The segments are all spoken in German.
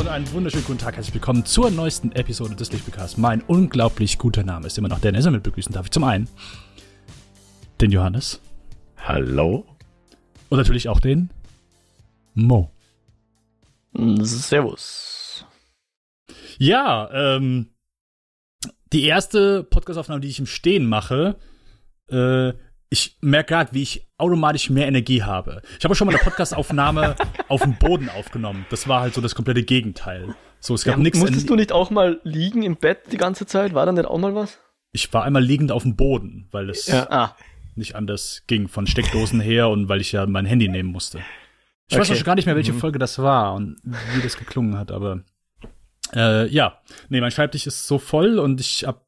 und einen wunderschönen guten Tag. Herzlich willkommen zur neuesten Episode des Lichtbekasts. Mein unglaublich guter Name ist immer noch Dennis. Mit begrüßen darf ich zum einen den Johannes. Hallo. Und natürlich auch den Mo. Servus. Ja, ähm, die erste Podcastaufnahme, die ich im Stehen mache, äh, ich merke gerade, wie ich automatisch mehr Energie habe. Ich habe schon mal eine Podcastaufnahme auf dem Boden aufgenommen. Das war halt so das komplette Gegenteil. So, es gab ja, nichts. Musstest du nicht auch mal liegen im Bett die ganze Zeit? War da nicht auch mal was? Ich war einmal liegend auf dem Boden, weil es ja. ah. nicht anders ging von Steckdosen her und weil ich ja mein Handy nehmen musste. Ich okay. weiß auch schon gar nicht mehr, welche mhm. Folge das war und wie das geklungen hat, aber äh, ja, nee, mein Schreibtisch ist so voll und ich habe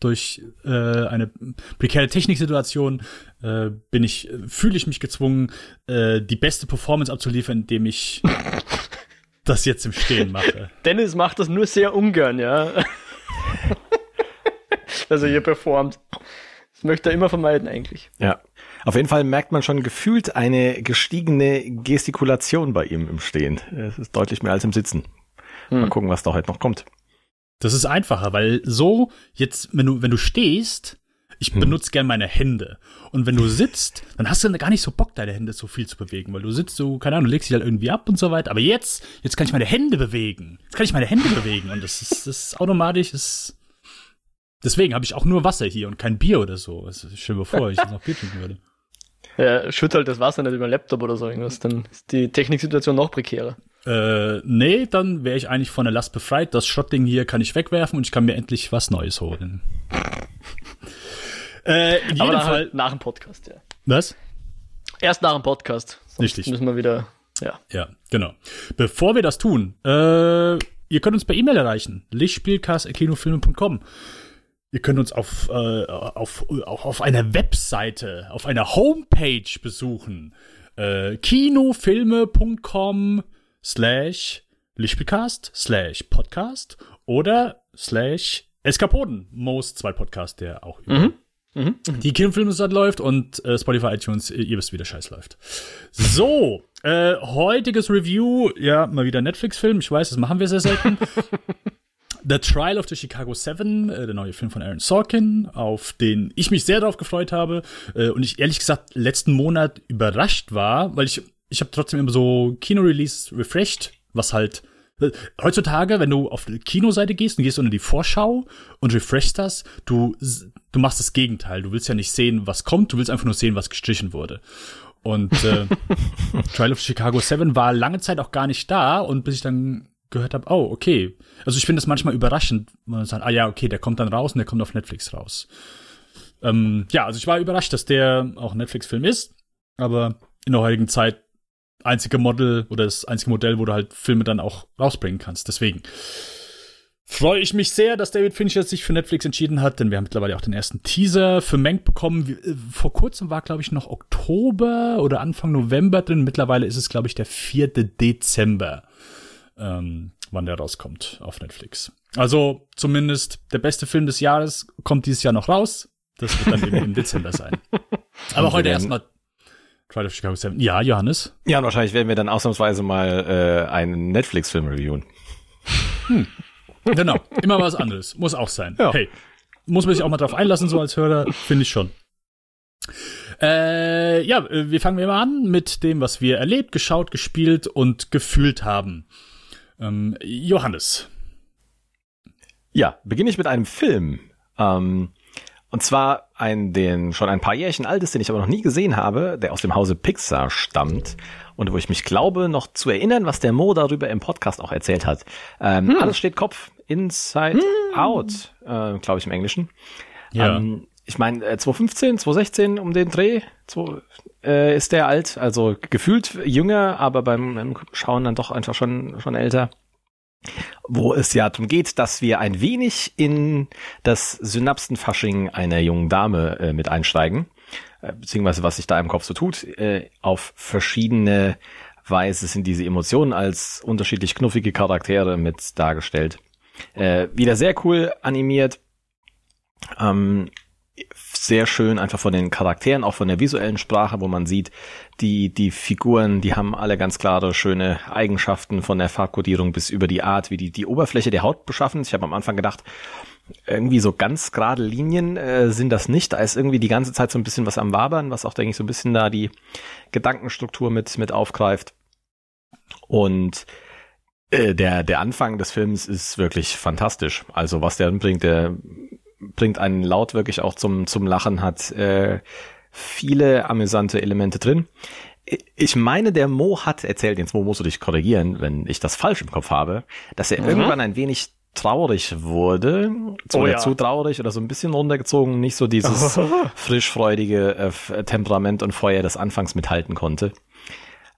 durch äh, eine prekäre Techniksituation äh, bin ich, fühle ich mich gezwungen, äh, die beste Performance abzuliefern, indem ich das jetzt im Stehen mache. Dennis macht das nur sehr ungern, ja. dass er hier performt. Das möchte er immer vermeiden eigentlich. Ja. Auf jeden Fall merkt man schon gefühlt eine gestiegene Gestikulation bei ihm im Stehen. Es ist deutlich mehr als im Sitzen. Mal hm. gucken, was da heute noch kommt. Das ist einfacher, weil so jetzt, wenn du, wenn du stehst, ich hm. benutze gern meine Hände. Und wenn du sitzt, dann hast du gar nicht so Bock, deine Hände so viel zu bewegen, weil du sitzt so, keine Ahnung, du legst dich halt irgendwie ab und so weiter. Aber jetzt, jetzt kann ich meine Hände bewegen. Jetzt kann ich meine Hände bewegen und das ist, das ist automatisch, ist, deswegen habe ich auch nur Wasser hier und kein Bier oder so. Also, stell dir vor, ich jetzt noch Bier trinken würde. Ja, schütt halt das Wasser nicht über den Laptop oder so irgendwas, dann ist die Techniksituation noch prekärer. Äh, nee, dann wäre ich eigentlich von der Last befreit. Das Schrottding hier kann ich wegwerfen und ich kann mir endlich was Neues holen. äh, in jedem Aber Fall halt nach dem Podcast, ja. Was? Erst nach dem Podcast. Sonst Richtig. Müssen wir wieder, ja. Ja, genau. Bevor wir das tun, äh, ihr könnt uns per E-Mail erreichen. lichtspielcast.kinofilme.com. Ihr könnt uns auf, äh, auf, auf, auf einer Webseite, auf einer Homepage besuchen. Äh, kinofilme.com slash Lichtspielcast slash Podcast oder slash Eskapoden, Most zwei Podcast, der auch mhm. Mhm. die Kinofilmstadt läuft und äh, Spotify, iTunes, ihr wisst, wie der Scheiß läuft. So, äh, heutiges Review, ja, mal wieder Netflix-Film. Ich weiß, das machen wir sehr selten. The Trial of the Chicago Seven, äh, der neue Film von Aaron Sorkin, auf den ich mich sehr darauf gefreut habe äh, und ich ehrlich gesagt letzten Monat überrascht war, weil ich ich habe trotzdem immer so Kino-Release refreshed, was halt äh, heutzutage, wenn du auf die Kinoseite gehst und gehst unter die Vorschau und refreshst das, du du machst das Gegenteil. Du willst ja nicht sehen, was kommt, du willst einfach nur sehen, was gestrichen wurde. Und äh, Trial of Chicago 7 war lange Zeit auch gar nicht da und bis ich dann gehört habe, oh, okay. Also ich finde das manchmal überraschend, wenn man sagt, ah ja, okay, der kommt dann raus und der kommt auf Netflix raus. Ähm, ja, also ich war überrascht, dass der auch ein Netflix-Film ist, aber in der heutigen Zeit einzige Model oder das einzige Modell, wo du halt Filme dann auch rausbringen kannst. Deswegen freue ich mich sehr, dass David Fincher sich für Netflix entschieden hat, denn wir haben mittlerweile auch den ersten Teaser für Mank bekommen. Äh, vor kurzem war, glaube ich, noch Oktober oder Anfang November drin. Mittlerweile ist es, glaube ich, der 4. Dezember, ähm, wann der rauskommt auf Netflix. Also zumindest der beste Film des Jahres kommt dieses Jahr noch raus. Das wird dann eben im Dezember sein. Aber heute erstmal Trial of Chicago 7. Ja, Johannes? Ja, und wahrscheinlich werden wir dann ausnahmsweise mal äh, einen Netflix-Film reviewen. Hm. Genau, immer was anderes. Muss auch sein. Ja. Hey, muss man sich auch mal drauf einlassen, so als Hörer, finde ich schon. Äh, ja, wir fangen mal an mit dem, was wir erlebt, geschaut, gespielt und gefühlt haben. Ähm, Johannes. Ja, beginne ich mit einem Film. Ähm, und zwar ein, den schon ein paar Jährchen alt ist, den ich aber noch nie gesehen habe, der aus dem Hause Pixar stammt und wo ich mich glaube, noch zu erinnern, was der Mo darüber im Podcast auch erzählt hat. Ähm, hm. Alles steht Kopf, Inside hm. Out, äh, glaube ich im Englischen. Ja. Ähm, ich meine, äh, 2015, 2016 um den Dreh zwei, äh, ist der alt, also gefühlt jünger, aber beim, beim Schauen dann doch einfach schon, schon älter wo es ja darum geht, dass wir ein wenig in das Synapsenfasching einer jungen Dame äh, mit einsteigen, äh, beziehungsweise was sich da im Kopf so tut. Äh, auf verschiedene Weise sind diese Emotionen als unterschiedlich knuffige Charaktere mit dargestellt. Äh, wieder sehr cool animiert. Ähm, sehr schön einfach von den Charakteren, auch von der visuellen Sprache, wo man sieht, die, die Figuren, die haben alle ganz klare, schöne Eigenschaften von der Farbkodierung bis über die Art, wie die, die Oberfläche der Haut beschaffen. Ich habe am Anfang gedacht, irgendwie so ganz gerade Linien äh, sind das nicht. Da ist irgendwie die ganze Zeit so ein bisschen was am Wabern, was auch, denke ich, so ein bisschen da die Gedankenstruktur mit, mit aufgreift. Und äh, der, der Anfang des Films ist wirklich fantastisch. Also was der bringt, der bringt einen laut wirklich auch zum, zum Lachen, hat äh, viele amüsante Elemente drin. Ich meine, der Mo hat erzählt, jetzt Mo musst du dich korrigieren, wenn ich das falsch im Kopf habe, dass er mhm. irgendwann ein wenig traurig wurde, zu, oh, ja. zu traurig oder so ein bisschen runtergezogen, nicht so dieses frischfreudige äh, Temperament und Feuer des Anfangs mithalten konnte.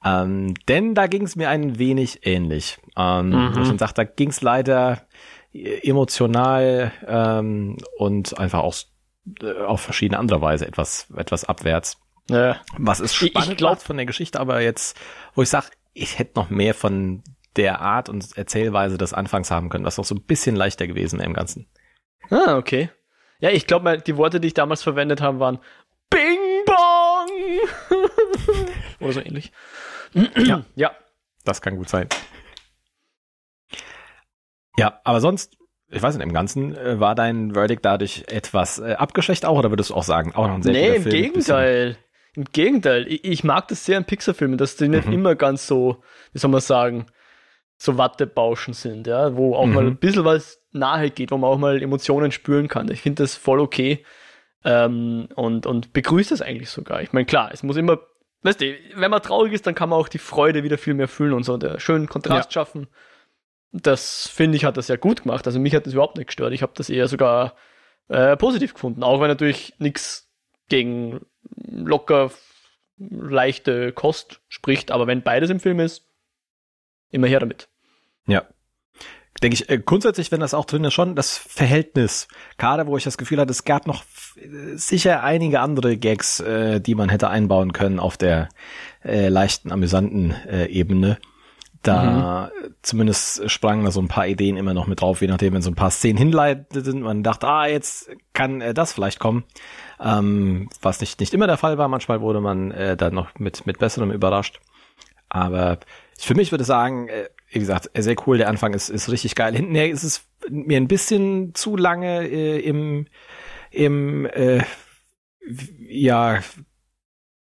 Ähm, denn da ging es mir ein wenig ähnlich. Ähm, mhm. Ich dann sage, da ging es leider emotional ähm, und einfach auch äh, auf verschiedene andere Weise etwas, etwas abwärts. Ja. Was ist spannend ich glaub, von der Geschichte, aber jetzt, wo ich sage, ich hätte noch mehr von der Art und Erzählweise des Anfangs haben können, was auch so ein bisschen leichter gewesen im Ganzen. Ah, okay. Ja, ich glaube, die Worte, die ich damals verwendet habe, waren Bing Bong! Oder so ähnlich. ja. ja. Das kann gut sein. Ja, aber sonst, ich weiß nicht, im Ganzen äh, war dein Verdict dadurch etwas äh, abgeschwächt auch, oder würdest du auch sagen, auch noch ein sehr Nee, im Film, Gegenteil. Im Gegenteil. Ich, ich, mag das sehr in Pixar-Filmen, dass die nicht mhm. immer ganz so, wie soll man sagen, so Wattebauschen sind, ja, wo auch mhm. mal ein bisschen was nahe geht, wo man auch mal Emotionen spüren kann. Ich finde das voll okay ähm, und, und begrüßt das eigentlich sogar. Ich meine, klar, es muss immer, weißt du, wenn man traurig ist, dann kann man auch die Freude wieder viel mehr fühlen und so der schönen Kontrast ja. schaffen das finde ich, hat das ja gut gemacht. Also mich hat das überhaupt nicht gestört. Ich habe das eher sogar äh, positiv gefunden. Auch wenn natürlich nichts gegen locker leichte Kost spricht. Aber wenn beides im Film ist, immer her damit. Ja. Denke ich, äh, grundsätzlich, wenn das auch drin ist, schon das Verhältnis. Gerade wo ich das Gefühl hatte, es gab noch sicher einige andere Gags, äh, die man hätte einbauen können auf der äh, leichten, amüsanten äh, Ebene. Da mhm. zumindest sprangen da so ein paar Ideen immer noch mit drauf, je nachdem, wenn so ein paar Szenen hinleiteten. Man dachte, ah, jetzt kann äh, das vielleicht kommen. Ähm, was nicht, nicht immer der Fall war. Manchmal wurde man äh, dann noch mit, mit Besserem überrascht. Aber für mich würde ich sagen, äh, wie gesagt, sehr cool. Der Anfang ist, ist richtig geil. Hintenher ist es mir ein bisschen zu lange äh, im, im äh, ja,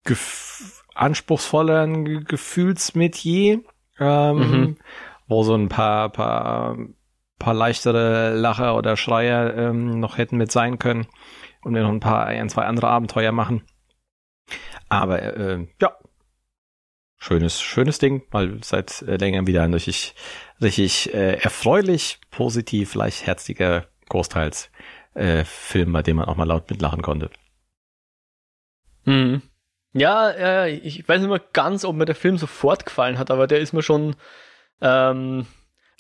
gef anspruchsvolleren Gefühlsmetier ähm, mhm. wo so ein paar, paar, paar leichtere Lacher oder Schreier ähm, noch hätten mit sein können und wir noch ein paar, ein, zwei andere Abenteuer machen. Aber äh, ja, schönes, schönes Ding, mal seit äh, längerem wieder ein richtig, richtig äh, erfreulich, positiv, leichtherziger, großteils äh, Film, bei dem man auch mal laut mitlachen konnte. Mhm. Ja, ja, ich weiß nicht mehr ganz, ob mir der Film sofort gefallen hat, aber der ist mir schon, ähm,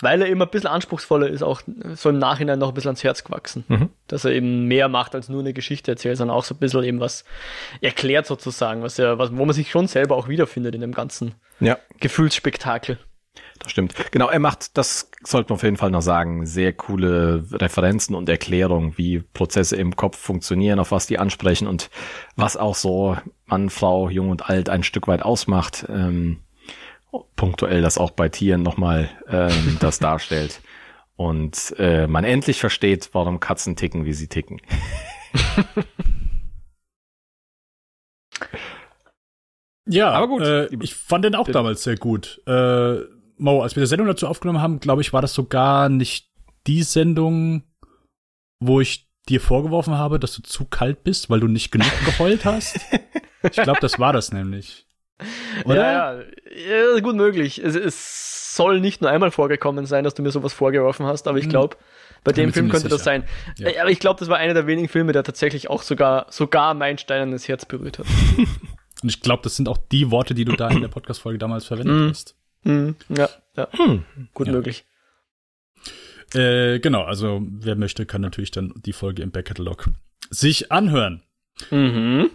weil er immer ein bisschen anspruchsvoller ist, auch so im Nachhinein noch ein bisschen ans Herz gewachsen. Mhm. Dass er eben mehr macht, als nur eine Geschichte erzählt, sondern auch so ein bisschen eben was erklärt sozusagen, was er, was, wo man sich schon selber auch wiederfindet in dem ganzen ja. Gefühlsspektakel. Das stimmt. Genau, er macht, das sollte man auf jeden Fall noch sagen, sehr coole Referenzen und Erklärungen, wie Prozesse im Kopf funktionieren, auf was die ansprechen und was auch so Mann, Frau, Jung und Alt ein Stück weit ausmacht. Ähm, punktuell das auch bei Tieren nochmal ähm, das darstellt. Und äh, man endlich versteht, warum Katzen ticken, wie sie ticken. ja, aber gut. Äh, ich fand den auch damals sehr gut. Äh, Mo, als wir die Sendung dazu aufgenommen haben, glaube ich, war das sogar nicht die Sendung, wo ich dir vorgeworfen habe, dass du zu kalt bist, weil du nicht genug geheult hast. ich glaube, das war das nämlich. Oder? Ja, ja, gut möglich. Es, es, soll nicht nur einmal vorgekommen sein, dass du mir sowas vorgeworfen hast, aber ich glaube, hm. bei dem Film könnte sicher. das sein. Ja. Aber ich glaube, das war einer der wenigen Filme, der tatsächlich auch sogar, sogar mein steinernes Herz berührt hat. Und ich glaube, das sind auch die Worte, die du da in der Podcast-Folge damals verwendet hm. hast. Hm, ja, ja. Hm. Gut ja. möglich. Äh, genau, also wer möchte, kann natürlich dann die Folge im Backkatalog sich anhören. Mhm.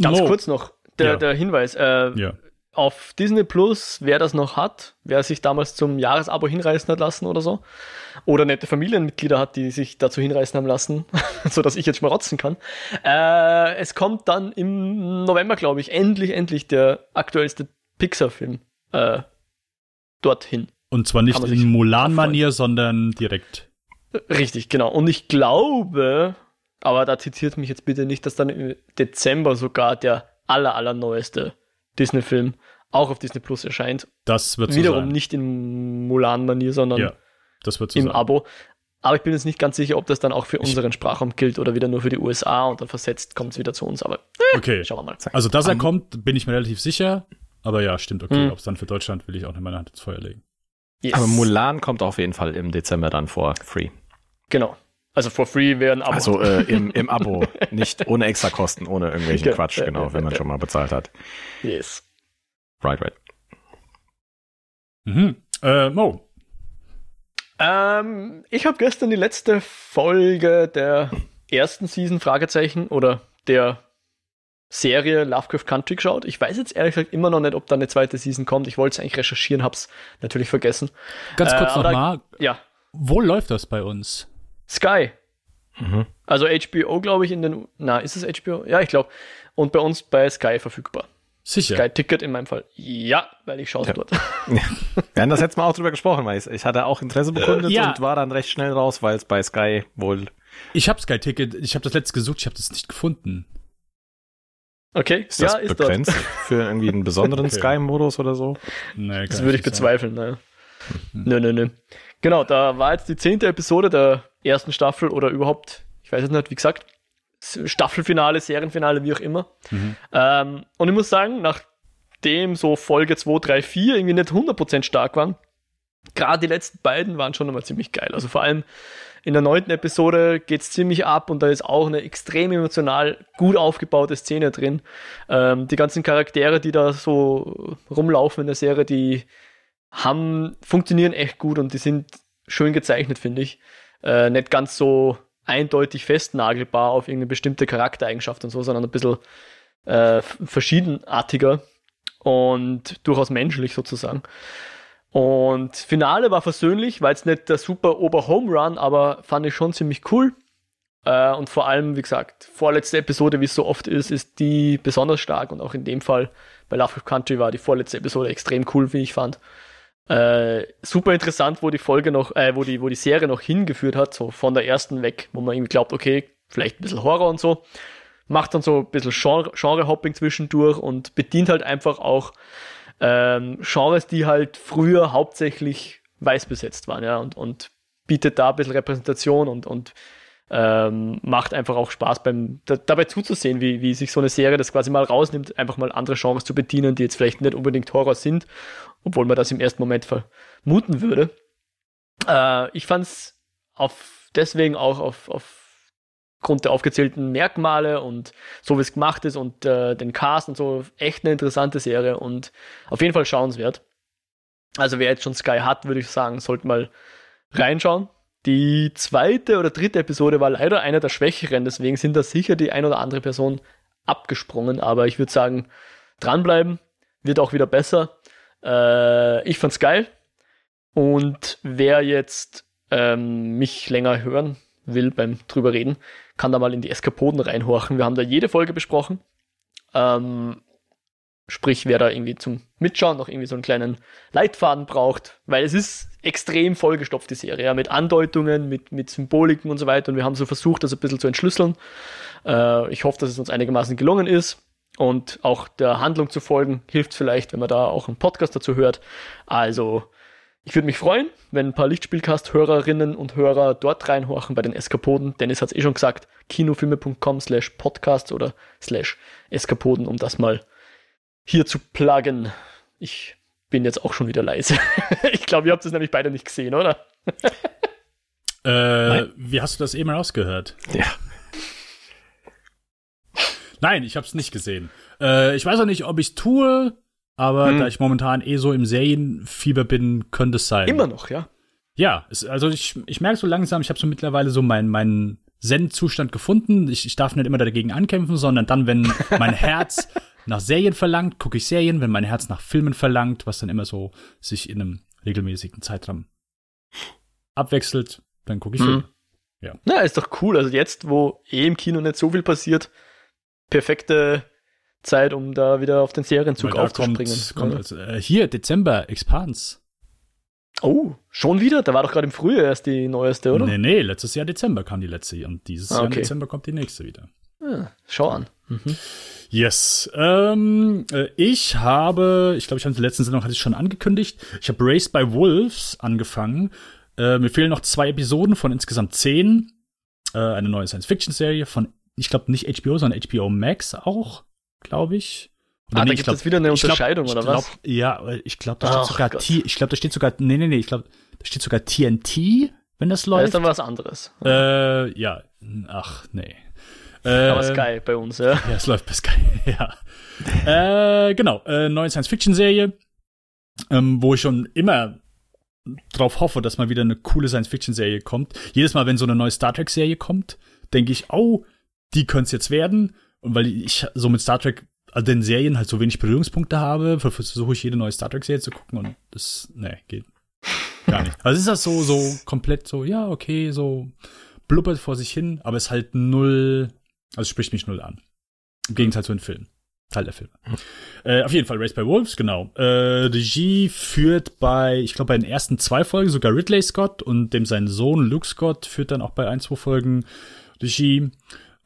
Ganz Mo. kurz noch der, ja. der Hinweis. Äh, ja. auf Disney Plus, wer das noch hat, wer sich damals zum Jahresabo hinreißen hat lassen oder so, oder nette Familienmitglieder hat, die sich dazu hinreißen haben lassen, so dass ich jetzt schmarotzen kann. Äh, es kommt dann im November, glaube ich, endlich, endlich der aktuellste Pixar-Film äh, dorthin. Und zwar nicht in Mulan-Manier, sondern direkt. Richtig, genau. Und ich glaube, aber da zitiert mich jetzt bitte nicht, dass dann im Dezember sogar der aller, aller neueste Disney-Film auch auf Disney Plus erscheint. Das wird so Wiederum sein. nicht in Mulan-Manier, sondern ja, das wird so im sein. Abo. Aber ich bin jetzt nicht ganz sicher, ob das dann auch für unseren Sprachraum gilt oder wieder nur für die USA und dann versetzt kommt es wieder zu uns. Aber äh, okay. schauen wir mal. Also, dass er um, kommt, bin ich mir relativ sicher. Aber ja, stimmt, okay. Hm. Ob es dann für Deutschland will ich auch nicht meine Hand ins Feuer legen. Yes. Aber Mulan kommt auf jeden Fall im Dezember dann vor, free. Genau. Also for free wäre ein Abo. Also äh, im, im Abo, nicht ohne extra Kosten, ohne irgendwelchen Quatsch, genau, wenn man schon mal bezahlt hat. Yes. Right, right. Mhm. Äh, Mo. Ähm, ich habe gestern die letzte Folge der ersten Season, Fragezeichen, oder der Serie Lovecraft Country geschaut. Ich weiß jetzt ehrlich gesagt immer noch nicht, ob da eine zweite Season kommt. Ich wollte es eigentlich recherchieren, hab's natürlich vergessen. Ganz kurz äh, nochmal. Ja. Wo läuft das bei uns? Sky. Mhm. Also HBO, glaube ich, in den. Na, ist es HBO? Ja, ich glaube. Und bei uns bei Sky verfügbar. Sicher. Sky Ticket in meinem Fall. Ja, weil ich schaue es ja. dort. Ja. Wir haben das letzte Mal auch drüber gesprochen, weil ich, ich hatte auch Interesse bekundet ja. und war dann recht schnell raus, weil es bei Sky wohl. Ich habe Sky Ticket, ich habe das letzte gesucht, ich habe das nicht gefunden. Okay, ist das ja, ist begrenzt dort. für irgendwie einen besonderen okay. Sky-Modus oder so? Nee, das würde ich bezweifeln, naja. Mhm. Nö, nö, nö. Genau, da war jetzt die zehnte Episode der ersten Staffel oder überhaupt, ich weiß es nicht, wie gesagt, Staffelfinale, Serienfinale, wie auch immer. Mhm. Ähm, und ich muss sagen, nachdem so Folge 2, 3, 4 irgendwie nicht 100% stark waren, gerade die letzten beiden waren schon nochmal ziemlich geil. Also vor allem in der neunten Episode geht es ziemlich ab und da ist auch eine extrem emotional gut aufgebaute Szene drin. Ähm, die ganzen Charaktere, die da so rumlaufen in der Serie, die haben, funktionieren echt gut und die sind schön gezeichnet, finde ich. Äh, nicht ganz so eindeutig festnagelbar auf irgendeine bestimmte Charaktereigenschaft und so, sondern ein bisschen äh, verschiedenartiger und durchaus menschlich sozusagen. Und Finale war versöhnlich, war jetzt nicht der super Ober-Home Run, aber fand ich schon ziemlich cool. Äh, und vor allem, wie gesagt, vorletzte Episode, wie es so oft ist, ist die besonders stark und auch in dem Fall bei Lovecraft Country war die vorletzte Episode extrem cool, wie ich fand. Äh, super interessant, wo die Folge noch, äh, wo die, wo die Serie noch hingeführt hat, so von der ersten weg, wo man irgendwie glaubt, okay, vielleicht ein bisschen Horror und so. Macht dann so ein bisschen Genre-Hopping zwischendurch und bedient halt einfach auch ähm, Genres, die halt früher hauptsächlich weiß besetzt waren, ja, und, und bietet da ein bisschen Repräsentation und, und ähm, macht einfach auch Spaß beim da, dabei zuzusehen, wie, wie sich so eine Serie das quasi mal rausnimmt, einfach mal andere Genres zu bedienen, die jetzt vielleicht nicht unbedingt Horror sind, obwohl man das im ersten Moment vermuten würde. Äh, ich fand es auf, deswegen auch auf, aufgrund der aufgezählten Merkmale und so wie es gemacht ist und äh, den Cast und so echt eine interessante Serie und auf jeden Fall schauenswert. Also wer jetzt schon Sky hat, würde ich sagen, sollte mal reinschauen. Die zweite oder dritte Episode war leider einer der schwächeren, deswegen sind da sicher die ein oder andere Person abgesprungen, aber ich würde sagen, dranbleiben, wird auch wieder besser. Äh, ich fand's geil. Und wer jetzt ähm, mich länger hören will beim drüber reden, kann da mal in die Eskapoden reinhorchen. Wir haben da jede Folge besprochen. Ähm, sprich, wer da irgendwie zum Mitschauen noch irgendwie so einen kleinen Leitfaden braucht, weil es ist extrem vollgestopft, die Serie, ja, mit Andeutungen, mit, mit Symboliken und so weiter. Und wir haben so versucht, das ein bisschen zu entschlüsseln. Äh, ich hoffe, dass es uns einigermaßen gelungen ist und auch der Handlung zu folgen, hilft vielleicht, wenn man da auch einen Podcast dazu hört. Also, ich würde mich freuen, wenn ein paar Lichtspielcast-Hörerinnen und Hörer dort reinhorchen bei den Eskapoden. Dennis hat es eh schon gesagt, kinofilme.com slash podcast oder slash Eskapoden, um das mal hier zu pluggen. Ich bin jetzt auch schon wieder leise. ich glaube, ihr habt es nämlich beide nicht gesehen, oder? äh, wie hast du das eben rausgehört? Ja. Nein, ich habe es nicht gesehen. Äh, ich weiß auch nicht, ob ich es tue, aber hm. da ich momentan eh so im Serienfieber bin, könnte es sein. Immer noch, ja. Ja, es, also ich, ich merke so langsam, ich habe so mittlerweile so meinen mein Zen-Zustand gefunden. Ich, ich darf nicht immer dagegen ankämpfen, sondern dann, wenn mein Herz nach Serien verlangt, gucke ich Serien. Wenn mein Herz nach Filmen verlangt, was dann immer so sich in einem regelmäßigen Zeitraum abwechselt, dann gucke ich mhm. Filme. Ja. Na, ist doch cool. Also jetzt, wo eh im Kino nicht so viel passiert, perfekte Zeit, um da wieder auf den Serienzug aufzuspringen. Kommt, kommt also, äh, hier, Dezember, Expans. Oh, schon wieder? Da war doch gerade im Frühjahr erst die neueste, oder? Nee, nee, letztes Jahr Dezember kam die letzte und dieses ah, okay. Jahr im Dezember kommt die nächste wieder. Ja, ah, schau an. Mhm. Yes. Ähm, äh, ich habe, ich glaube, ich habe die letzten Sendung hatte ich schon angekündigt. Ich habe Race by Wolves angefangen. Äh, mir fehlen noch zwei Episoden von insgesamt zehn. Äh, eine neue Science-Fiction-Serie von, ich glaube, nicht HBO, sondern HBO Max auch, glaube ich. Oder ah, nee, da gibt es wieder eine Unterscheidung, glaub, oder was? Ja, ich glaube, da steht sogar T, ich glaube, da steht sogar, nee, nee, nee, ich glaube, da steht sogar TNT, wenn das läuft. Da ist dann was anderes. Äh, ja, ach, nee. Äh, Aber Sky bei uns, ja. Ja, es läuft bei Sky, ja. äh, genau, äh, neue Science-Fiction-Serie, ähm, wo ich schon immer drauf hoffe, dass mal wieder eine coole Science-Fiction-Serie kommt. Jedes Mal, wenn so eine neue Star Trek-Serie kommt, denke ich, oh, die könnte es jetzt werden. Und weil ich so mit Star Trek also den Serien halt so wenig Berührungspunkte habe, versuche ich jede neue Star Trek-Serie zu gucken und das, nee, geht gar nicht. Also ist das so, so komplett so, ja, okay, so blubbert vor sich hin, aber ist halt null, also spricht mich null an. Im Gegensatz zu den Filmen. Teil der Filme. Äh, auf jeden Fall Race by Wolves, genau. Äh, Regie führt bei, ich glaube, bei den ersten zwei Folgen sogar Ridley Scott und dem sein Sohn Luke Scott führt dann auch bei ein, zwei Folgen Regie.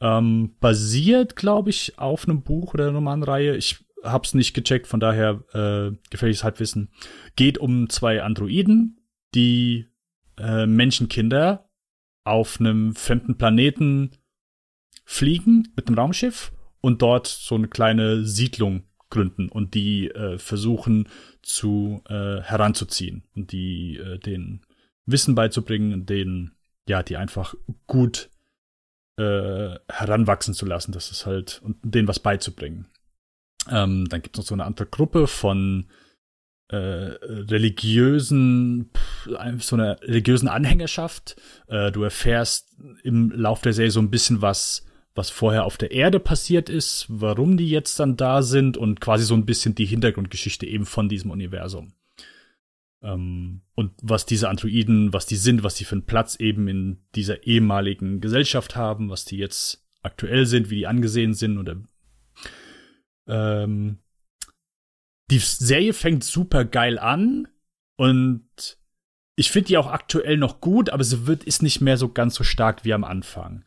Ähm, basiert, glaube ich, auf einem Buch oder einer Romanreihe. Ich hab's nicht gecheckt, von daher äh, gefährliches Halbwissen. Geht um zwei Androiden, die äh, Menschenkinder auf einem fremden Planeten fliegen mit einem Raumschiff und dort so eine kleine Siedlung gründen und die äh, versuchen zu äh, heranzuziehen und die äh, den Wissen beizubringen, denen ja die einfach gut äh, heranwachsen zu lassen. Das ist halt, und denen was beizubringen. Ähm, dann gibt es noch so eine andere Gruppe von äh, religiösen, so einer religiösen Anhängerschaft. Äh, du erfährst im Lauf der Serie so ein bisschen was, was vorher auf der Erde passiert ist, warum die jetzt dann da sind und quasi so ein bisschen die Hintergrundgeschichte eben von diesem Universum. Ähm, und was diese Androiden, was die sind, was die für einen Platz eben in dieser ehemaligen Gesellschaft haben, was die jetzt aktuell sind, wie die angesehen sind oder ähm, die Serie fängt super geil an und ich finde die auch aktuell noch gut, aber sie wird ist nicht mehr so ganz so stark wie am Anfang.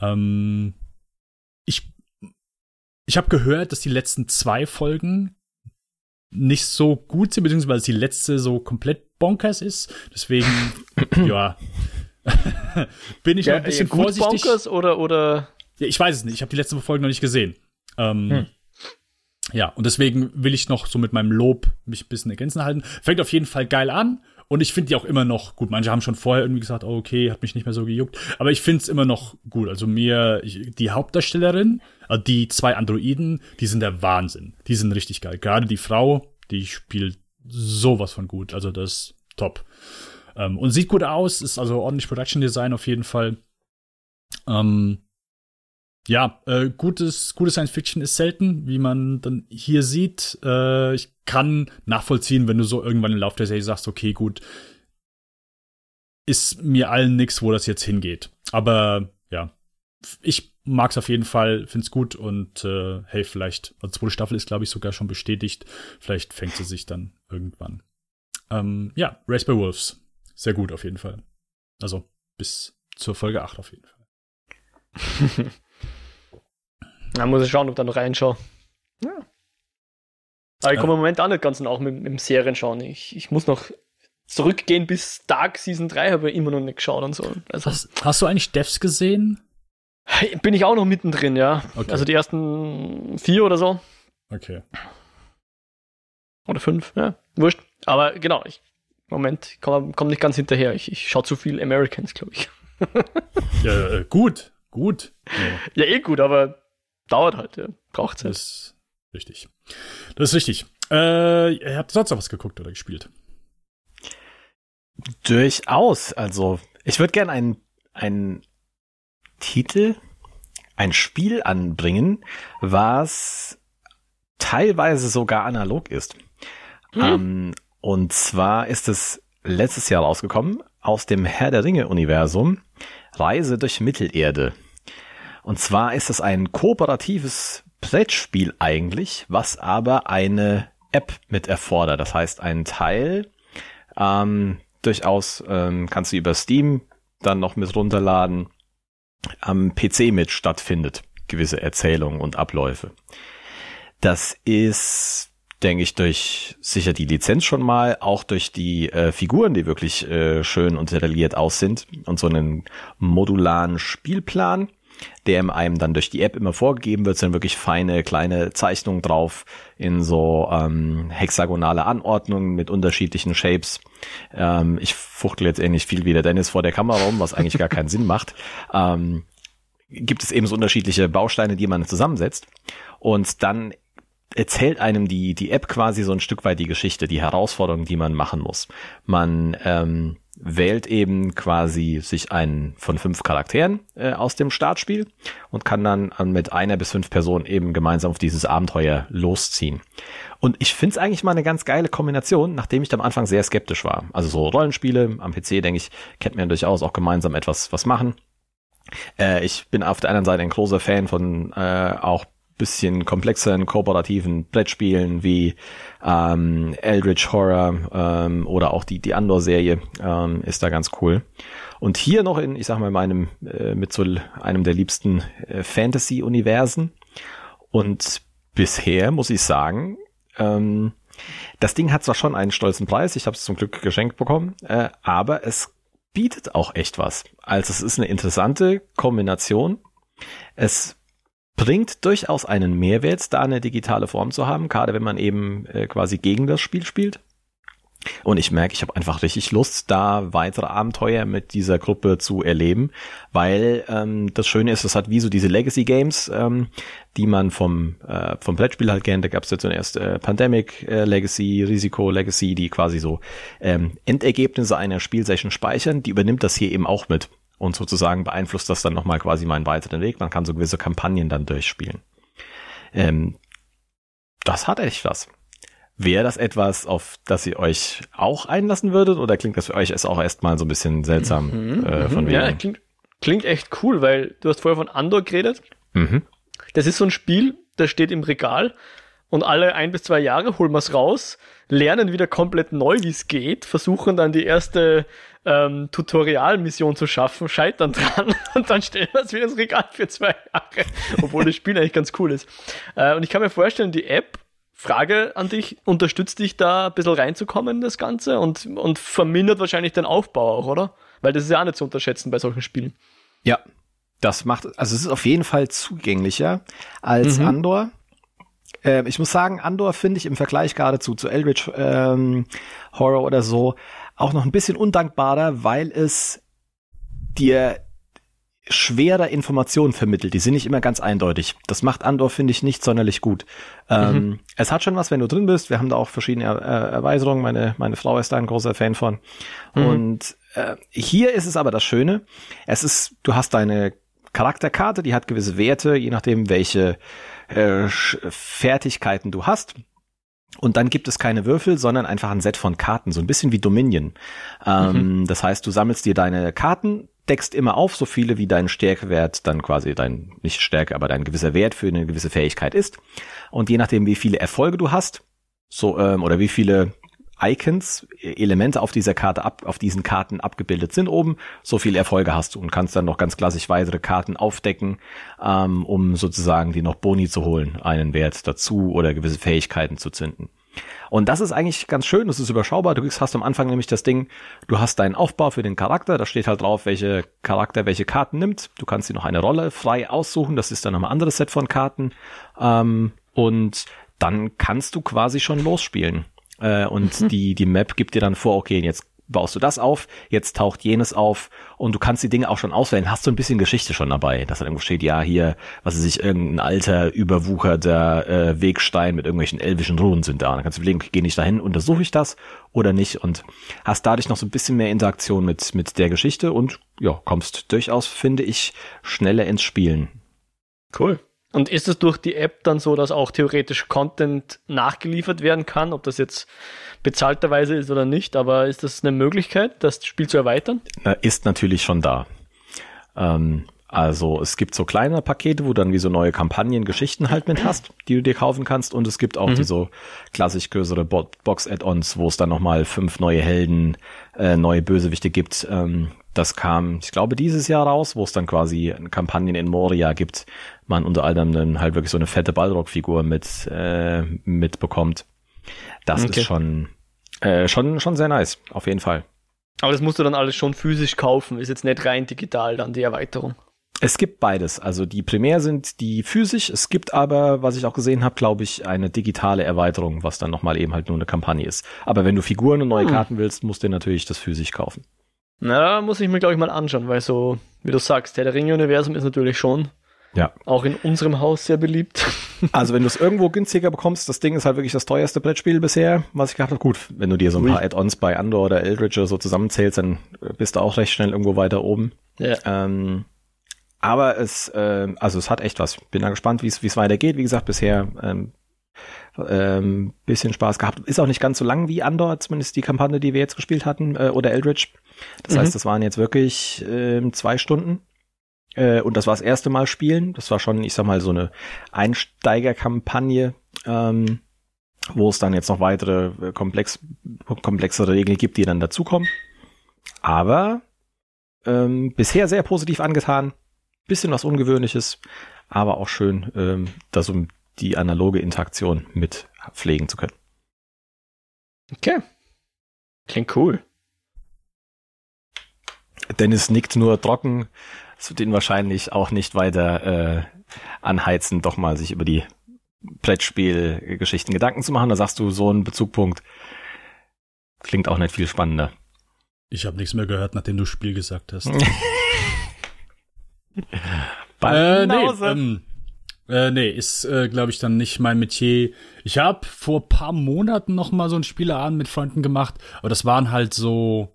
Ähm, ich ich habe gehört, dass die letzten zwei Folgen nicht so gut sind, beziehungsweise die letzte so komplett bonkers ist. Deswegen, ja, bin ich ja, ein bisschen ja, gut vorsichtig. Bonkers oder, oder? Ja, ich weiß es nicht. Ich habe die letzten Folgen noch nicht gesehen. Ähm, hm. Ja, und deswegen will ich noch so mit meinem Lob mich ein bisschen in Grenzen halten. Fängt auf jeden Fall geil an. Und ich finde die auch immer noch gut. Manche haben schon vorher irgendwie gesagt, oh, okay, hat mich nicht mehr so gejuckt. Aber ich finde es immer noch gut. Also mir, die Hauptdarstellerin, also die zwei Androiden, die sind der Wahnsinn. Die sind richtig geil. Gerade die Frau, die spielt sowas von gut. Also das ist top. Ähm, und sieht gut aus, ist also ordentlich Production Design auf jeden Fall. Ähm, ja, äh, gutes, gutes Science Fiction ist selten, wie man dann hier sieht. Äh, ich kann nachvollziehen, wenn du so irgendwann im Laufe der Serie sagst, okay, gut, ist mir allen nix, wo das jetzt hingeht. Aber ja, ich mag's auf jeden Fall, find's gut und äh, hey, vielleicht, also zweite Staffel ist, glaube ich, sogar schon bestätigt. Vielleicht fängt sie sich dann irgendwann. Ähm, ja, Race by Wolves. Sehr gut auf jeden Fall. Also bis zur Folge 8 auf jeden Fall. Da muss ich schauen, ob da noch reinschaue. Ja. Aber ich komme ja. im Moment auch nicht ganz nach mit, mit dem Serien schauen. Ich, ich muss noch zurückgehen bis Dark Season 3, habe ich immer noch nicht geschaut und so. Also, hast, hast du eigentlich Devs gesehen? Bin ich auch noch mittendrin, ja. Okay. Also die ersten vier oder so. Okay. Oder fünf, ja. Wurscht. Aber genau, ich Moment, komme komm nicht ganz hinterher. Ich, ich schaue zu viel Americans, glaube ich. ja, äh, gut, gut. Ja. ja, eh gut, aber dauert halt, ja. Braucht Zeit. Das ist richtig. Das ist richtig. Äh, ihr habt sonst noch was geguckt oder gespielt? Durchaus. Also, ich würde gerne einen, einen Titel, ein Spiel anbringen, was teilweise sogar analog ist. Mhm. Ähm, und zwar ist es letztes Jahr rausgekommen aus dem Herr der Ringe Universum Reise durch Mittelerde. Und zwar ist es ein kooperatives Brettspiel eigentlich, was aber eine App mit erfordert. Das heißt, ein Teil ähm, durchaus ähm, kannst du über Steam dann noch mit runterladen, am PC mit stattfindet, gewisse Erzählungen und Abläufe. Das ist, denke ich, durch sicher die Lizenz schon mal, auch durch die äh, Figuren, die wirklich äh, schön und detailliert aus sind und so einen modularen Spielplan der einem dann durch die App immer vorgegeben wird, sind wirklich feine kleine Zeichnungen drauf in so ähm, hexagonale Anordnungen mit unterschiedlichen Shapes. Ähm, ich fuchtel jetzt ähnlich viel wie der Dennis vor der Kamera rum, was eigentlich gar keinen Sinn macht. Ähm, gibt es eben so unterschiedliche Bausteine, die man zusammensetzt. Und dann erzählt einem die, die App quasi so ein Stück weit die Geschichte, die Herausforderungen, die man machen muss. Man ähm, wählt eben quasi sich einen von fünf Charakteren äh, aus dem Startspiel und kann dann äh, mit einer bis fünf Personen eben gemeinsam auf dieses Abenteuer losziehen. Und ich finde es eigentlich mal eine ganz geile Kombination, nachdem ich am Anfang sehr skeptisch war. Also so Rollenspiele am PC, denke ich, kennt man durchaus auch gemeinsam etwas was machen. Äh, ich bin auf der anderen Seite ein großer Fan von äh, auch bisschen komplexeren kooperativen Brettspielen wie ähm, Eldritch Horror ähm, oder auch die, die Andor-Serie ähm, ist da ganz cool. Und hier noch in, ich sag mal, meinem, äh, mit so einem der liebsten äh, Fantasy-Universen. Und bisher muss ich sagen, ähm, das Ding hat zwar schon einen stolzen Preis, ich habe es zum Glück geschenkt bekommen, äh, aber es bietet auch echt was. Also es ist eine interessante Kombination. Es bringt durchaus einen Mehrwert, da eine digitale Form zu haben, gerade wenn man eben äh, quasi gegen das Spiel spielt. Und ich merke, ich habe einfach richtig Lust, da weitere Abenteuer mit dieser Gruppe zu erleben, weil ähm, das Schöne ist, es hat wie so diese Legacy Games, ähm, die man vom äh, vom Brettspiel halt kennt. Da gab es ja zuerst äh, Pandemic äh, Legacy, Risiko Legacy, die quasi so ähm, Endergebnisse einer Spielsession speichern. Die übernimmt das hier eben auch mit und sozusagen beeinflusst das dann nochmal quasi meinen weiteren Weg. Man kann so gewisse Kampagnen dann durchspielen. Ähm, das hat echt was. Wäre das etwas, auf das ihr euch auch einlassen würdet oder klingt das für euch erst auch erstmal so ein bisschen seltsam mhm, äh, von mhm. Ja, klingt, klingt echt cool, weil du hast vorher von Andor geredet. Mhm. Das ist so ein Spiel, das steht im Regal und alle ein bis zwei Jahre holen wir es raus, lernen wieder komplett neu, wie es geht, versuchen dann die erste ähm, Tutorial-Mission zu schaffen, scheitern dran und dann stellen wir es wieder ins Regal für zwei Jahre, obwohl das Spiel eigentlich ganz cool ist. Äh, und ich kann mir vorstellen, die App, Frage an dich, unterstützt dich da ein bisschen reinzukommen in das Ganze und, und vermindert wahrscheinlich den Aufbau auch, oder? Weil das ist ja auch nicht zu unterschätzen bei solchen Spielen. Ja, das macht, also es ist auf jeden Fall zugänglicher als mhm. Andor. Äh, ich muss sagen, Andor finde ich im Vergleich geradezu zu Eldritch ähm, Horror oder so auch noch ein bisschen undankbarer, weil es dir schwerer Informationen vermittelt. Die sind nicht immer ganz eindeutig. Das macht Andor, finde ich, nicht sonderlich gut. Ähm, mhm. Ähm, es hat schon was, wenn du drin bist. Wir haben da auch verschiedene er Erweiterungen. Meine, meine Frau ist da ein großer Fan von. Mhm. Und äh, hier ist es aber das Schöne. Es ist, du hast deine Charakterkarte, die hat gewisse Werte, je nachdem, welche äh, Fertigkeiten du hast. Und dann gibt es keine Würfel, sondern einfach ein Set von Karten, so ein bisschen wie Dominion. Ähm, mhm. Das heißt, du sammelst dir deine Karten, deckst immer auf, so viele wie dein Stärkewert dann quasi dein, nicht Stärke, aber dein gewisser Wert für eine gewisse Fähigkeit ist. Und je nachdem, wie viele Erfolge du hast, so, ähm, oder wie viele Icons, Elemente auf dieser Karte ab, auf diesen Karten abgebildet sind oben, so viele Erfolge hast du und kannst dann noch ganz klassisch weitere Karten aufdecken, ähm, um sozusagen die noch Boni zu holen, einen Wert dazu oder gewisse Fähigkeiten zu zünden. Und das ist eigentlich ganz schön, das ist überschaubar. Du hast am Anfang nämlich das Ding, du hast deinen Aufbau für den Charakter, da steht halt drauf, welche Charakter welche Karten nimmt. Du kannst dir noch eine Rolle frei aussuchen, das ist dann noch ein anderes Set von Karten. Ähm, und dann kannst du quasi schon losspielen. Äh, und mhm. die, die Map gibt dir dann vor, okay, jetzt baust du das auf, jetzt taucht jenes auf und du kannst die Dinge auch schon auswählen. Hast du ein bisschen Geschichte schon dabei, dass da irgendwo steht, ja, hier, was weiß ich, irgendein alter, überwucherter äh, Wegstein mit irgendwelchen elvischen Runen sind da. Und dann kannst du überlegen, gehe ich dahin, untersuche ich das oder nicht und hast dadurch noch so ein bisschen mehr Interaktion mit, mit der Geschichte und ja, kommst durchaus, finde ich, schneller ins Spielen. Cool. Und ist es durch die App dann so, dass auch theoretisch Content nachgeliefert werden kann, ob das jetzt bezahlterweise ist oder nicht, aber ist das eine Möglichkeit, das Spiel zu erweitern? Ist natürlich schon da. Ähm, also es gibt so kleine Pakete, wo dann wie so neue Kampagnen, Geschichten halt mit hast, die du dir kaufen kannst. Und es gibt auch mhm. die so klassisch größere Box-Add-ons, wo es dann nochmal fünf neue Helden, äh, neue Bösewichte gibt. Ähm, das kam, ich glaube, dieses Jahr raus, wo es dann quasi Kampagnen in Moria gibt. Man unter anderem dann halt wirklich so eine fette Ballrock-Figur mit äh, mitbekommt. Das okay. ist schon, äh, schon, schon sehr nice, auf jeden Fall. Aber das musst du dann alles schon physisch kaufen, ist jetzt nicht rein digital dann die Erweiterung. Es gibt beides. Also die primär sind die physisch. Es gibt aber, was ich auch gesehen habe, glaube ich, eine digitale Erweiterung, was dann nochmal eben halt nur eine Kampagne ist. Aber wenn du Figuren und neue hm. Karten willst, musst du natürlich das physisch kaufen. Na, muss ich mir, glaube ich, mal anschauen, weil so, wie du sagst, der Ringe-Universum ist natürlich schon ja. auch in unserem Haus sehr beliebt. Also wenn du es irgendwo günstiger bekommst, das Ding ist halt wirklich das teuerste Brettspiel bisher, was ich gehabt habe. Gut, wenn du dir so ein paar Add-ons bei Andor oder Eldritch oder so zusammenzählst, dann bist du auch recht schnell irgendwo weiter oben. Ja. Ähm, aber es, äh, also es hat echt was. Bin da gespannt, wie es weitergeht. Wie gesagt, bisher ähm, ähm, bisschen Spaß gehabt. Ist auch nicht ganz so lang wie Andor, zumindest die Kampagne, die wir jetzt gespielt hatten, äh, oder Eldritch. Das mhm. heißt, das waren jetzt wirklich äh, zwei Stunden. Äh, und das war das erste Mal spielen. Das war schon, ich sag mal, so eine Einsteigerkampagne, ähm, wo es dann jetzt noch weitere äh, komplex, komplexere Regeln gibt, die dann dazukommen. Aber ähm, bisher sehr positiv angetan bisschen was Ungewöhnliches, aber auch schön, ähm, das um die analoge Interaktion mit pflegen zu können. Okay. Klingt cool. Dennis nickt nur trocken. Es wird ihn wahrscheinlich auch nicht weiter äh, anheizen, doch mal sich über die Brettspielgeschichten Gedanken zu machen. Da sagst du, so ein Bezugpunkt klingt auch nicht viel spannender. Ich habe nichts mehr gehört, nachdem du Spiel gesagt hast. äh, nee, ähm, äh, nee, ist, äh, glaube ich, dann nicht mein Metier. Ich habe vor paar Monaten noch mal so ein Spieleabend mit Freunden gemacht, aber das waren halt so,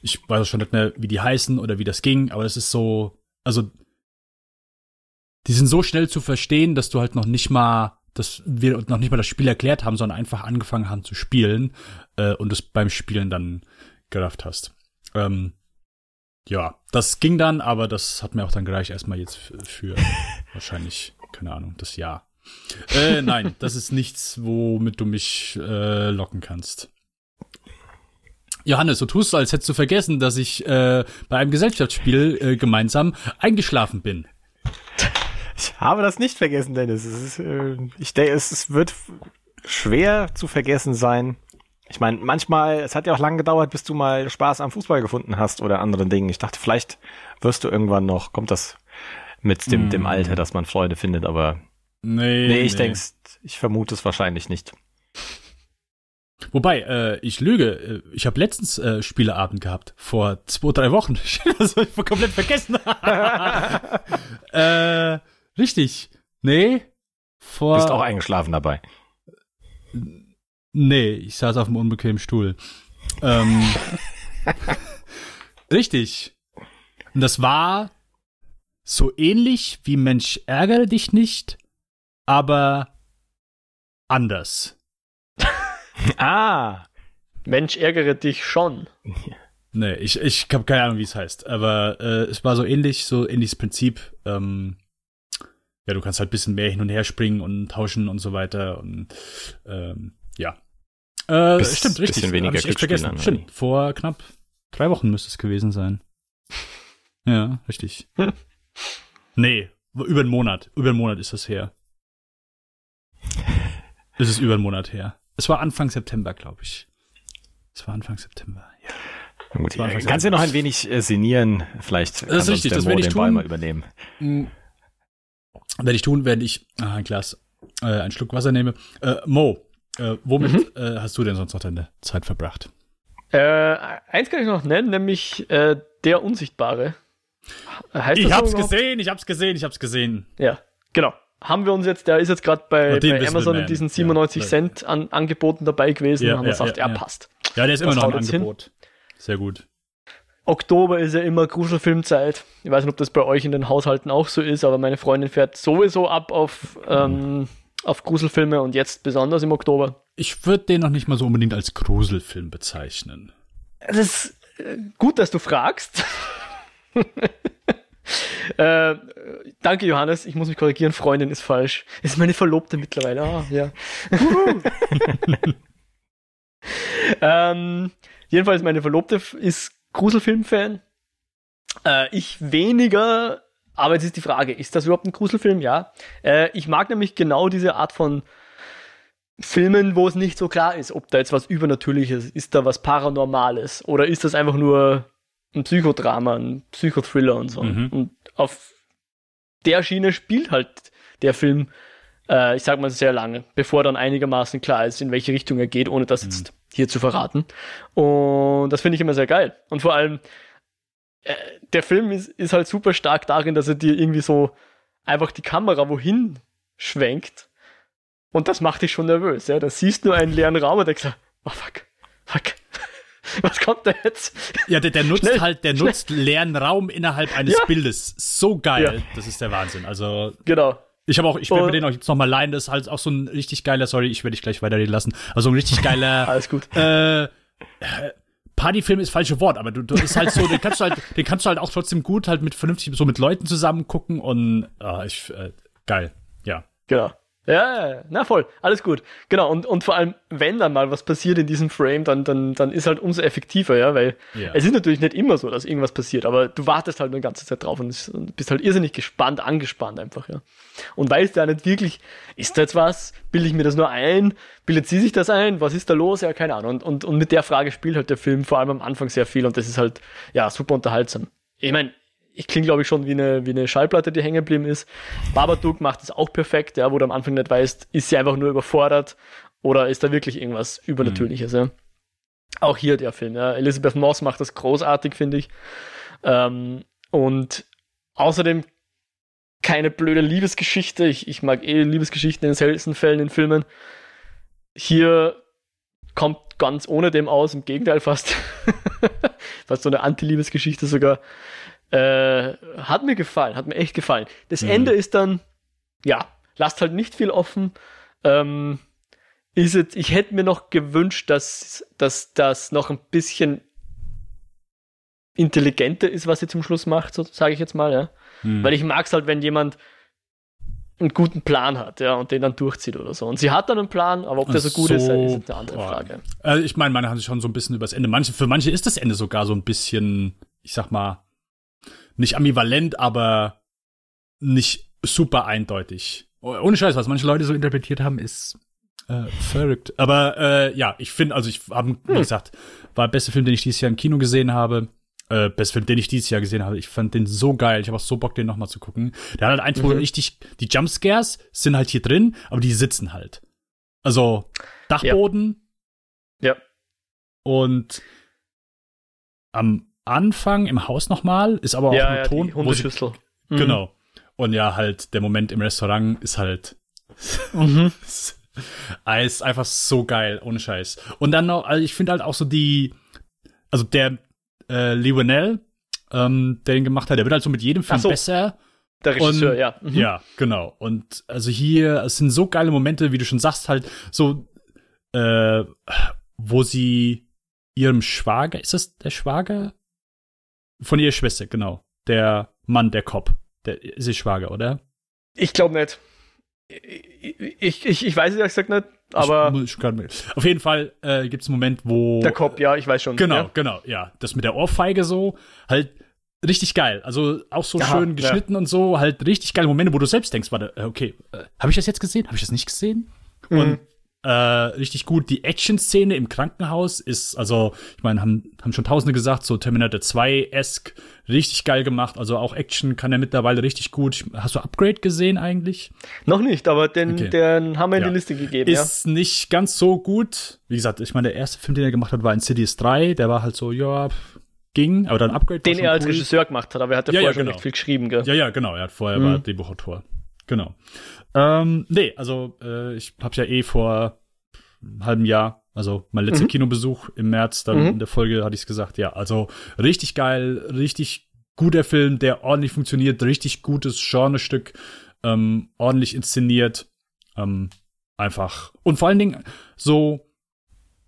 ich weiß schon nicht mehr, wie die heißen oder wie das ging, aber es ist so, also die sind so schnell zu verstehen, dass du halt noch nicht mal, dass wir noch nicht mal das Spiel erklärt haben, sondern einfach angefangen haben zu spielen äh, und es beim Spielen dann gerafft hast. Ähm, ja, das ging dann, aber das hat mir auch dann gleich erstmal jetzt für wahrscheinlich, keine Ahnung, das Jahr. Äh, nein, das ist nichts, womit du mich äh, locken kannst. Johannes, du tust als hättest du vergessen, dass ich äh, bei einem Gesellschaftsspiel äh, gemeinsam eingeschlafen bin. Ich habe das nicht vergessen, Dennis. Es ist, äh, ich denke, es, es wird schwer zu vergessen sein, ich meine, manchmal, es hat ja auch lange gedauert, bis du mal Spaß am Fußball gefunden hast oder anderen Dingen. Ich dachte, vielleicht wirst du irgendwann noch, kommt das mit dem, mm. dem Alter, dass man Freude findet, aber nee, nee ich nee. denke, ich vermute es wahrscheinlich nicht. Wobei, äh, ich lüge, äh, ich habe letztens äh, Spieleabend gehabt, vor zwei, drei Wochen. das habe ich komplett vergessen. äh, richtig. Nee. Vor. Bist auch eingeschlafen dabei. Nee, ich saß auf einem unbequemen Stuhl. Ähm, richtig. Und das war so ähnlich wie Mensch ärgere dich nicht, aber anders. ah, Mensch ärgere dich schon. Nee, ich, ich habe keine Ahnung, wie es heißt. Aber äh, es war so ähnlich, so ähnliches Prinzip. Ähm, ja, du kannst halt ein bisschen mehr hin und her springen und tauschen und so weiter. Und ähm, ja. Äh, Bis, stimmt, richtig. Bisschen weniger ich vergessen. Dann, stimmt, vor knapp drei Wochen müsste es gewesen sein. Ja, richtig. nee, über einen Monat. Über einen Monat ist das her. Es ist über einen Monat her. Es war Anfang September, glaube ich. Es war Anfang September, ja. Gut, ja, kannst du noch ein wenig äh, sinnieren? Vielleicht das ist richtig, das werde ich tun. Mal übernehmen. Hm. Werde ich tun, wenn ich ah, ein Glas, äh, einen Schluck Wasser nehme. Äh, Mo, äh, womit mhm. äh, hast du denn sonst noch deine Zeit verbracht? Äh, eins kann ich noch nennen, nämlich äh, Der Unsichtbare. Heißt ich hab's gesehen, ich hab's gesehen, ich hab's gesehen. Ja, genau. Haben wir uns jetzt, der ist jetzt gerade bei, bei Amazon in diesen 97 ja, Cent an, Angeboten dabei gewesen ja, und haben ja, gesagt, er passt. Ja, der ist das immer noch im Angebot. Hin. Sehr gut. Oktober ist ja immer Gruselfilmzeit. Ich weiß nicht, ob das bei euch in den Haushalten auch so ist, aber meine Freundin fährt sowieso ab auf, ähm, auf Gruselfilme und jetzt besonders im Oktober. Ich würde den noch nicht mal so unbedingt als Gruselfilm bezeichnen. Es ist äh, gut, dass du fragst. äh, danke, Johannes. Ich muss mich korrigieren. Freundin ist falsch. Es ist meine Verlobte mittlerweile. Ah, ja. ähm, jedenfalls, meine Verlobte ist Gruselfilm-Fan. Äh, ich weniger, aber jetzt ist die Frage, ist das überhaupt ein Gruselfilm? Ja. Äh, ich mag nämlich genau diese Art von Filmen, wo es nicht so klar ist, ob da jetzt was Übernatürliches, ist da was Paranormales oder ist das einfach nur ein Psychodrama, ein Psychothriller und so. Mhm. Und auf der Schiene spielt halt der Film, äh, ich sag mal, sehr lange, bevor dann einigermaßen klar ist, in welche Richtung er geht, ohne das mhm. jetzt hier zu verraten. Und das finde ich immer sehr geil. Und vor allem, äh, der Film ist, ist halt super stark darin, dass er dir irgendwie so einfach die Kamera wohin schwenkt. Und das macht dich schon nervös. Ja? Da siehst du einen leeren Raum und denkst, oh fuck, fuck. Was kommt da jetzt? Ja, der, der nutzt schnell, halt, der schnell. nutzt leeren Raum innerhalb eines ja. Bildes. So geil. Ja. Das ist der Wahnsinn. Also. Genau. Ich habe auch, ich werde mir den auch jetzt nochmal leihen, das ist halt auch so ein richtig geiler, sorry, ich werde dich gleich weiterreden lassen, also ein richtig geiler. Alles gut. Äh, Partyfilm ist falsche Wort, aber du, du ist halt so, den kannst du halt, den kannst du halt auch trotzdem gut halt mit vernünftig so mit Leuten zusammen gucken und ah, ich, äh, geil, ja. Genau. Ja, na voll, alles gut. Genau, und, und vor allem, wenn dann mal was passiert in diesem Frame, dann, dann, dann ist halt umso effektiver, ja, weil ja. es ist natürlich nicht immer so, dass irgendwas passiert, aber du wartest halt eine ganze Zeit drauf und, und bist halt irrsinnig gespannt, angespannt einfach, ja. Und weißt ja nicht wirklich, ist da jetzt was? Bilde ich mir das nur ein? Bildet sie sich das ein? Was ist da los? Ja, keine Ahnung. Und, und, und mit der Frage spielt halt der Film vor allem am Anfang sehr viel und das ist halt, ja, super unterhaltsam. Ich meine, ich klinge, glaube ich, schon wie eine, wie eine Schallplatte, die hängen geblieben ist. Babadook macht es auch perfekt, ja, wo du am Anfang nicht weißt, ist sie einfach nur überfordert oder ist da wirklich irgendwas Übernatürliches, mhm. ja. Auch hier der Film, ja. Elizabeth Moss macht das großartig, finde ich. Ähm, und außerdem keine blöde Liebesgeschichte. Ich, ich mag eh Liebesgeschichten in seltenen Fällen in Filmen. Hier kommt ganz ohne dem aus, im Gegenteil fast. fast so eine Anti-Liebesgeschichte sogar. Äh, hat mir gefallen, hat mir echt gefallen. Das mhm. Ende ist dann, ja, lasst halt nicht viel offen. Ähm, ist jetzt, ich hätte mir noch gewünscht, dass, dass das noch ein bisschen intelligenter ist, was sie zum Schluss macht, so sage ich jetzt mal, ja. Mhm. Weil ich mag es halt, wenn jemand einen guten Plan hat, ja, und den dann durchzieht oder so. Und sie hat dann einen Plan, aber ob der so gut so, ist, ist jetzt eine andere Frage. Also ich meine, meine haben sich schon so ein bisschen übers Ende. Manche, für manche ist das Ende sogar so ein bisschen, ich sag mal, nicht ambivalent, aber nicht super eindeutig. Ohne Scheiß, was manche Leute so interpretiert haben, ist äh, verrückt. Aber äh, ja, ich finde, also ich habe, hm. wie gesagt, war der beste Film, den ich dieses Jahr im Kino gesehen habe. Äh, beste Film, den ich dieses Jahr gesehen habe. Ich fand den so geil. Ich habe auch so Bock, den nochmal zu gucken. Der hat halt eins, wo mhm. richtig, die Jumpscares sind halt hier drin, aber die sitzen halt. Also Dachboden. Ja. ja. Und am Anfang im Haus nochmal, ist aber auch ja, ein ja, Ton. Wo sie, mhm. Genau. Und ja, halt, der Moment im Restaurant ist halt. Mhm. ist einfach so geil, ohne Scheiß. Und dann noch, also ich finde halt auch so die, also der äh, Lionel, ähm, der ihn gemacht hat, der wird halt so mit jedem Film so. besser. Der Regisseur, und, ja. Mhm. Ja, genau. Und also hier, es sind so geile Momente, wie du schon sagst, halt so, äh, wo sie ihrem Schwager, ist das der Schwager? Von ihrer Schwester, genau. Der Mann, der Cop. Der ist ihr Schwager, oder? Ich glaube nicht. Ich, ich, ich weiß es ehrlich gesagt nicht, aber. Ich, ich Auf jeden Fall äh, gibt es einen Moment, wo. Der Cop, ja, ich weiß schon. Genau, ja. genau, ja. Das mit der Ohrfeige so, halt richtig geil. Also auch so Aha, schön geschnitten ja. und so, halt richtig geile Momente, wo du selbst denkst, warte, äh, okay, äh, habe ich das jetzt gesehen? Habe ich das nicht gesehen? Mhm. Und äh, richtig gut. Die Action-Szene im Krankenhaus ist, also, ich meine, haben, haben schon Tausende gesagt, so Terminator 2-esque, richtig geil gemacht. Also auch Action kann er mittlerweile richtig gut. Hast du Upgrade gesehen eigentlich? Noch nicht, aber den, okay. den haben wir in ja. die Liste gegeben. Ist ja. nicht ganz so gut. Wie gesagt, ich meine, der erste Film, den er gemacht hat, war in Cities 3. Der war halt so, ja, ging, aber dann Upgrade. Den er als cool. Regisseur gemacht hat, aber er hat ja, vorher ja, genau. schon nicht viel geschrieben, gell? Ja, ja, genau. Er hat vorher mhm. war Drehbuchautor. Genau. Ähm, nee, also äh, ich hab's ja eh vor einem halben Jahr Also mein letzter mhm. Kinobesuch im März, dann mhm. in der Folge hatte ich es gesagt, ja. Also richtig geil, richtig guter Film, der ordentlich funktioniert, richtig gutes Genrestück, ähm, ordentlich inszeniert. Ähm, einfach. Und vor allen Dingen so,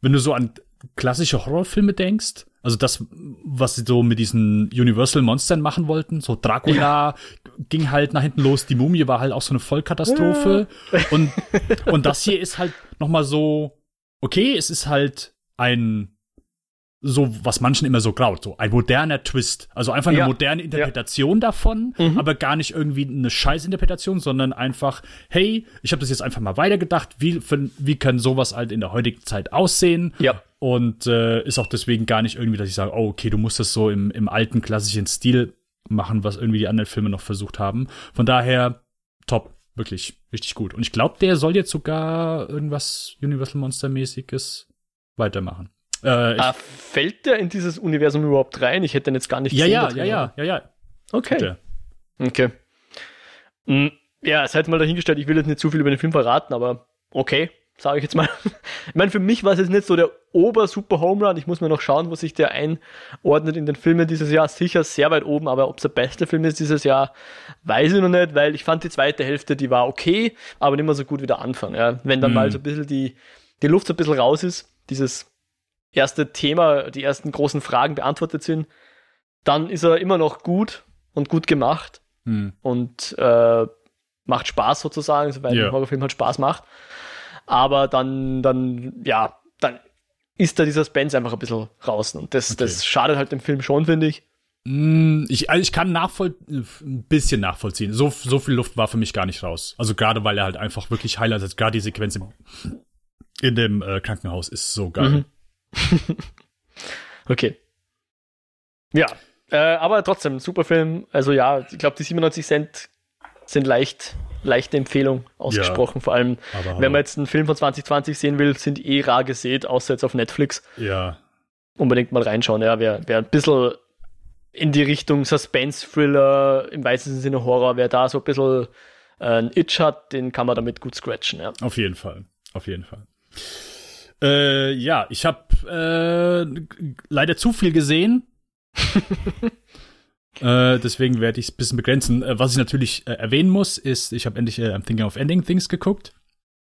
wenn du so an klassische Horrorfilme denkst, also das, was sie so mit diesen Universal Monstern machen wollten, so Dracula ja. ging halt nach hinten los, die Mumie war halt auch so eine Vollkatastrophe. Ja. Und, und das hier ist halt noch mal so, okay, es ist halt ein so, was manchen immer so graut, so ein moderner Twist. Also einfach eine ja. moderne Interpretation ja. davon, mhm. aber gar nicht irgendwie eine Scheißinterpretation, sondern einfach, hey, ich habe das jetzt einfach mal weitergedacht, wie, wie kann sowas halt in der heutigen Zeit aussehen? Ja. Und äh, ist auch deswegen gar nicht irgendwie, dass ich sage, oh, okay, du musst das so im, im alten klassischen Stil machen, was irgendwie die anderen Filme noch versucht haben. Von daher, top, wirklich, richtig gut. Und ich glaube, der soll jetzt sogar irgendwas Universal Monster-mäßiges weitermachen. Äh, ah, fällt der in dieses Universum überhaupt rein? Ich hätte den jetzt gar nicht ja, gesehen. Ja, ja, ja, ja, ja. Okay. Bitte. Okay. Hm, ja, seid mal dahingestellt, ich will jetzt nicht zu viel über den Film verraten, aber okay, sage ich jetzt mal. Ich meine, für mich war es jetzt nicht so der ober-super Home Run. Ich muss mir noch schauen, wo sich der einordnet in den Filmen dieses Jahr. Sicher sehr weit oben, aber ob es der beste Film ist dieses Jahr, weiß ich noch nicht, weil ich fand die zweite Hälfte, die war okay, aber nicht mehr so gut wie der Anfang. Ja. Wenn dann mhm. mal so ein bisschen die, die Luft so ein bisschen raus ist, dieses erste Thema, die ersten großen Fragen beantwortet sind, dann ist er immer noch gut und gut gemacht hm. und äh, macht Spaß sozusagen, soweit ja. ein Horrorfilm halt Spaß macht. Aber dann, dann, ja, dann ist da dieser Spence einfach ein bisschen raus. Und das, okay. das schadet halt dem Film schon, finde ich. Hm, ich, also ich kann nachvoll ein bisschen nachvollziehen. So, so viel Luft war für mich gar nicht raus. Also gerade weil er halt einfach wirklich Highlights hat. Gerade die Sequenz im, in dem äh, Krankenhaus ist so geil. Mhm. okay. Ja, äh, aber trotzdem, super Film. Also ja, ich glaube, die 97 Cent sind leicht, leichte Empfehlung ausgesprochen. Ja, Vor allem, wenn man jetzt einen Film von 2020 sehen will, sind eh rar gesät, außer jetzt auf Netflix. Ja. Unbedingt mal reinschauen, ja. Wer, wer ein bisschen in die Richtung Suspense-Thriller, im weitesten Sinne Horror, wer da so ein bisschen äh, ein Itch hat, den kann man damit gut scratchen, ja. Auf jeden Fall. Auf jeden Fall. Äh, ja, ich habe äh, leider zu viel gesehen. äh, deswegen werde ich es ein bisschen begrenzen. Äh, was ich natürlich äh, erwähnen muss, ist, ich habe endlich äh, I'm Thinking of Ending Things geguckt.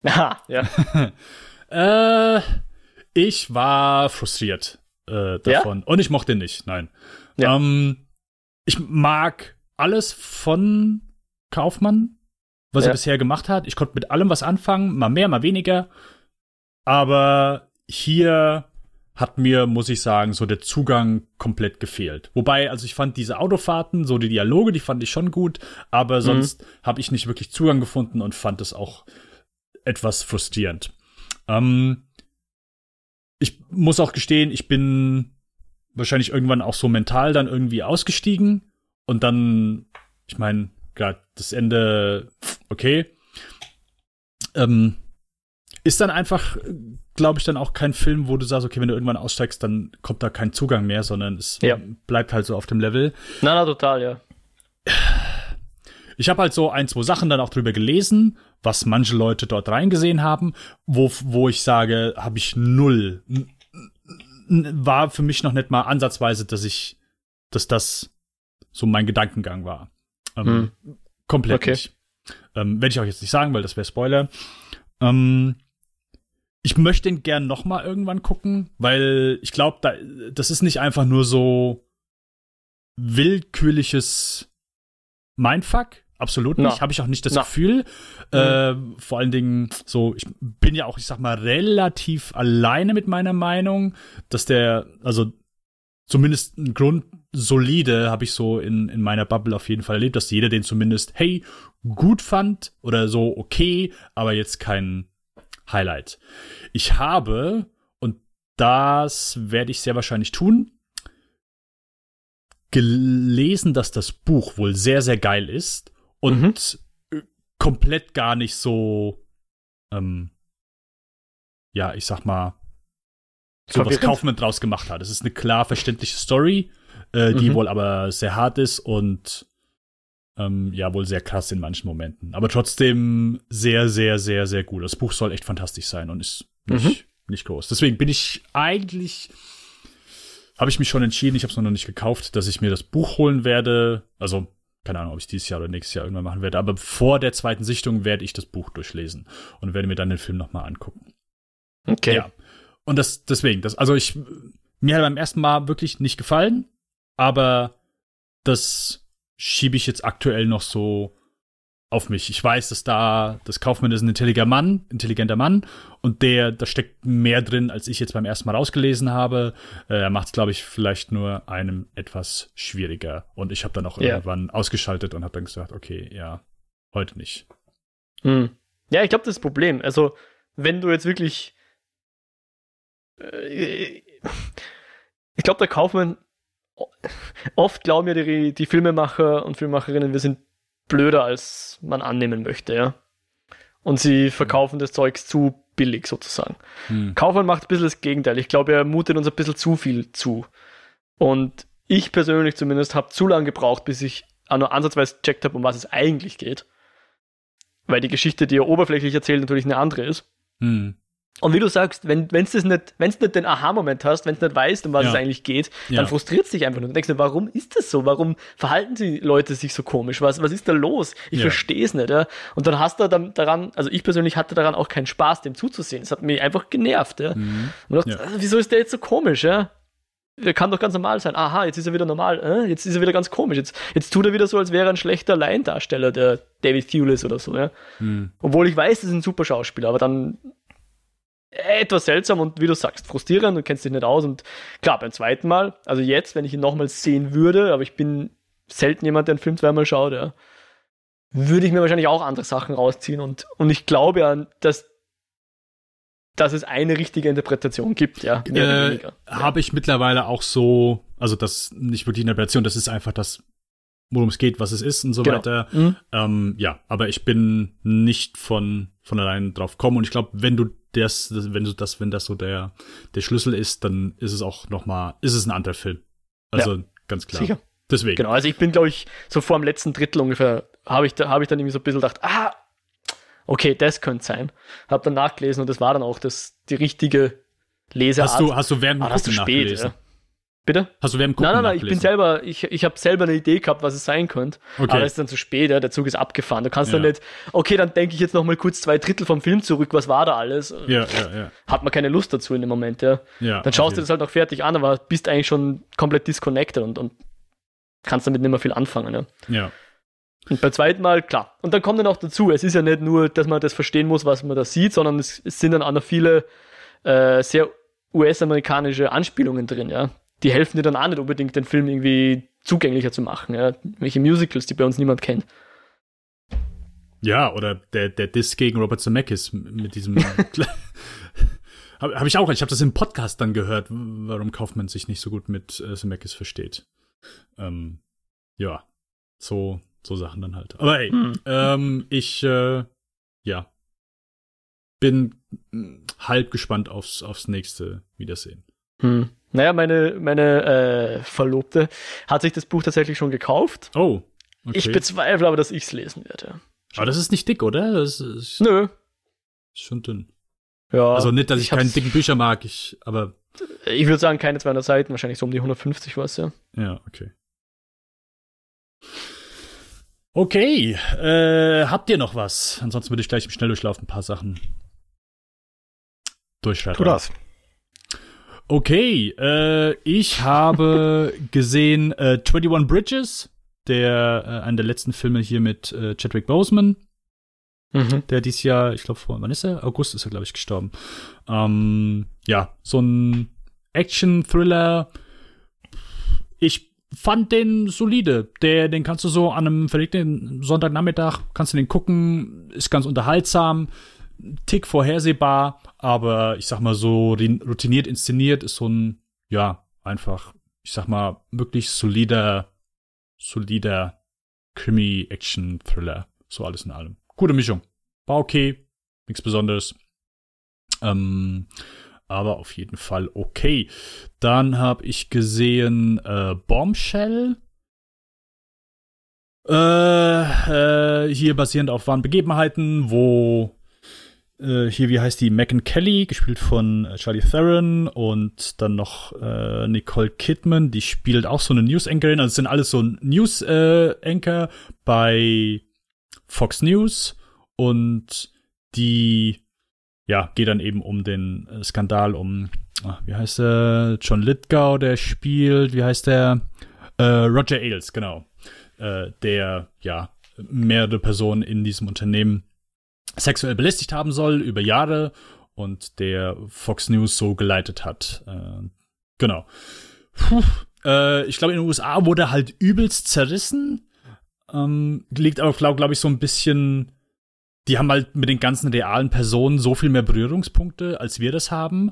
Aha, ja. äh, ich war frustriert äh, davon. Ja? Und ich mochte ihn nicht, nein. Ja. Ähm, ich mag alles von Kaufmann, was ja. er bisher gemacht hat. Ich konnte mit allem was anfangen, mal mehr, mal weniger. Aber hier hat mir, muss ich sagen, so der Zugang komplett gefehlt. Wobei, also ich fand diese Autofahrten, so die Dialoge, die fand ich schon gut, aber mhm. sonst habe ich nicht wirklich Zugang gefunden und fand es auch etwas frustrierend. Ähm, ich muss auch gestehen, ich bin wahrscheinlich irgendwann auch so mental dann irgendwie ausgestiegen und dann, ich meine, gerade das Ende, okay. Ähm, ist dann einfach, glaube ich, dann auch kein Film, wo du sagst, okay, wenn du irgendwann aussteigst, dann kommt da kein Zugang mehr, sondern es ja. bleibt halt so auf dem Level. Na, na, total, ja. Ich habe halt so ein, zwei Sachen dann auch drüber gelesen, was manche Leute dort reingesehen haben, wo, wo ich sage, habe ich null. War für mich noch nicht mal ansatzweise, dass ich, dass das so mein Gedankengang war. Ähm, hm. Komplett okay. nicht. Ähm, Werde ich auch jetzt nicht sagen, weil das wäre Spoiler. Ähm, ich möchte ihn gern noch mal irgendwann gucken, weil ich glaube, da, das ist nicht einfach nur so willkürliches Mindfuck. Absolut nicht. No. Habe ich auch nicht das no. Gefühl. Mhm. Äh, vor allen Dingen, so, ich bin ja auch, ich sag mal, relativ alleine mit meiner Meinung, dass der, also zumindest ein Grund solide habe ich so in, in meiner Bubble auf jeden Fall erlebt, dass jeder den zumindest, hey, gut fand oder so okay, aber jetzt kein Highlight. Ich habe, und das werde ich sehr wahrscheinlich tun, gelesen, dass das Buch wohl sehr, sehr geil ist und mhm. komplett gar nicht so, ähm, ja, ich sag mal, so was Kaufmann draus gemacht hat. Es ist eine klar verständliche Story, äh, die mhm. wohl aber sehr hart ist und ähm, ja, wohl sehr krass in manchen Momenten. Aber trotzdem sehr, sehr, sehr, sehr gut. Das Buch soll echt fantastisch sein und ist nicht, mhm. nicht groß. Deswegen bin ich eigentlich, habe ich mich schon entschieden, ich habe es noch nicht gekauft, dass ich mir das Buch holen werde. Also, keine Ahnung, ob ich dieses Jahr oder nächstes Jahr irgendwann machen werde, aber vor der zweiten Sichtung werde ich das Buch durchlesen und werde mir dann den Film nochmal angucken. Okay. Ja. Und das, deswegen, das, also ich, mir hat beim ersten Mal wirklich nicht gefallen, aber das schiebe ich jetzt aktuell noch so auf mich. Ich weiß, dass da das Kaufmann ist ein intelligenter Mann, intelligenter Mann und der, da steckt mehr drin, als ich jetzt beim ersten Mal rausgelesen habe. Äh, er macht es, glaube ich, vielleicht nur einem etwas schwieriger. Und ich habe dann auch Ja. irgendwann ausgeschaltet und habe dann gesagt, okay, ja, heute nicht. Hm. Ja, ich glaube, das ist das Problem. Also, wenn du jetzt wirklich. Äh, ich glaube, der Kaufmann. Oft glauben ja die, die Filmemacher und Filmemacherinnen, wir sind blöder, als man annehmen möchte, ja. Und sie verkaufen das Zeugs zu billig sozusagen. Hm. Kaufmann macht ein bisschen das Gegenteil. Ich glaube, er mutet uns ein bisschen zu viel zu. Und ich persönlich zumindest habe zu lange gebraucht, bis ich auch nur ansatzweise gecheckt habe, um was es eigentlich geht. Weil die Geschichte, die er oberflächlich erzählt, natürlich eine andere ist. Hm. Und wie du sagst, wenn das nicht, wenn's nicht den Aha-Moment hast, wenn du nicht weißt, um was Ja. es eigentlich geht, Ja. dann frustriert es dich einfach nur. Du denkst dir, warum ist das so? Warum verhalten die Leute sich so komisch? Was, was ist da los? Ich Ja. verstehe es nicht. Ja? Und dann hast du dann daran, also ich persönlich hatte daran auch keinen Spaß, dem zuzusehen. Es hat mich einfach genervt. Ja? Mhm. Und dachte, Ja. ah, wieso ist der jetzt so komisch? Ja? Der kann doch ganz normal sein. Aha, jetzt ist er wieder normal. Äh? Jetzt ist er wieder ganz komisch. Jetzt, jetzt tut er wieder so, als wäre er ein schlechter Laiendarsteller, der David Thewlis oder so. Ja? Hm. Obwohl ich weiß, das ist ein super Schauspieler, aber dann etwas seltsam und wie du sagst, frustrierend, du kennst dich nicht aus. Und klar, beim zweiten Mal, also jetzt, wenn ich ihn nochmals sehen würde, aber ich bin selten jemand, der einen Film zweimal schaut, ja, würde ich mir wahrscheinlich auch andere Sachen rausziehen. Und, und ich glaube ja, dass, dass es eine richtige Interpretation gibt, ja. Äh, weniger. habe ich mittlerweile auch so, also das nicht wirklich eine Interpretation, das ist einfach das, worum es geht, was es ist und so Genau. weiter. Mhm. Ähm, ja, aber ich bin nicht von, von allein drauf gekommen und ich glaube, wenn du das, das, wenn du das, wenn das so der, der Schlüssel ist, dann ist es auch noch mal, ist es ein anderer Film. Also ganz klar. Sicher. Deswegen. Genau, also ich bin, glaube ich, so vor dem letzten Drittel ungefähr, habe ich, da, hab ich dann irgendwie so ein bisschen gedacht, ah, okay, das könnte sein. Habe dann nachgelesen und das war dann auch das, die richtige Leseart. Hast du, hast du während dem ah, zu Gucken spät. nachgelesen? Ja. Bitte? Hast du während dem Gucken Nein, nein, nein, ich bin selber, ich, ich habe selber eine Idee gehabt, was es sein könnte. Okay. Aber es ist dann zu spät, ja, der Zug ist abgefahren. Du kannst Ja. dann nicht, okay, dann denke ich jetzt noch mal kurz zwei Drittel vom Film zurück, was war da alles? Ja, ja, ja. Hat man keine Lust dazu in dem Moment, ja. ja Dann schaust okay. du das halt noch fertig an, aber bist eigentlich schon komplett disconnected und, und kannst damit nicht mehr viel anfangen, ja. Ja. Und beim zweiten Mal, klar. Und dann kommt dann auch dazu, es ist ja nicht nur, dass man das verstehen muss, was man da sieht, sondern es, es sind dann auch noch viele äh, sehr US-amerikanische Anspielungen drin, ja. Die helfen dir dann auch nicht unbedingt, den Film irgendwie zugänglicher zu machen, ja. Welche Musicals, die bei uns niemand kennt. Ja, oder der, der Diss gegen Robert Zemeckis mit diesem. habe hab ich auch, ich habe das im Podcast dann gehört, warum Kaufmann sich nicht so gut mit äh, Zemeckis versteht. Ähm, ja, so, so Sachen dann halt. Aber ey, Hm. ähm, ich, äh, ja, bin mh, halb gespannt aufs, aufs nächste Wiedersehen. Hm. Naja, meine, meine äh, Verlobte hat sich das Buch tatsächlich schon gekauft. Oh, okay. Ich bezweifle aber, dass ich es lesen werde. Aber das ist nicht dick, oder? Das ist, Nö. ist schon dünn. Ja, Also nicht, dass ich, keine hab's- dicken Bücher mag, ich, aber Ich würde sagen, keine 200 Seiten, wahrscheinlich so um die 150 was, ja. Ja, okay. Okay, äh, habt ihr noch was? Ansonsten würde ich gleich im Schnelldurchlauf ein paar Sachen durchschreiten. Tu das. Okay, äh, ich habe gesehen äh, 21 Bridges, der äh, einer der letzten Filme hier mit äh, Chadwick Boseman, Mhm. der dieses Jahr, ich glaube, vor, wann ist er? August ist er, glaube ich, gestorben. Ähm, ja, so ein Action-Thriller. Ich fand den solide. Der, den kannst du so an einem verlegten Sonntagnachmittag, kannst du den gucken, ist ganz unterhaltsam, Tick vorhersehbar, aber ich sag mal so routiniert inszeniert ist so ein, ja, einfach, ich sag mal, wirklich solider, solider Krimi-Action-Thriller. So alles in allem. Gute Mischung. War okay, nichts Besonderes. Ähm, aber auf jeden Fall okay. Dann habe ich gesehen äh, Bombshell. Äh, äh, hier basierend auf wahren Begebenheiten, wo äh, hier, wie heißt die? Megan Kelly, gespielt von äh, Charlie Theron und dann noch äh, Nicole Kidman, die spielt auch so eine News-Anchorin. Also es sind alles so News-Anchor bei Fox News und die ja, geht dann eben um den äh, Skandal um, ach, wie heißt der? John Lithgow, der spielt, wie heißt der? Äh, Roger Ailes, genau. Äh, der, ja, mehrere Personen in diesem Unternehmen sexuell belästigt haben soll über Jahre und der Fox News so geleitet hat. Äh, genau. Puh, äh, ich glaube, in den USA wurde halt übelst zerrissen. Ähm, liegt aber, glaube glaub ich, so ein bisschen. Die haben halt mit den ganzen realen Personen so viel mehr Berührungspunkte, als wir das haben.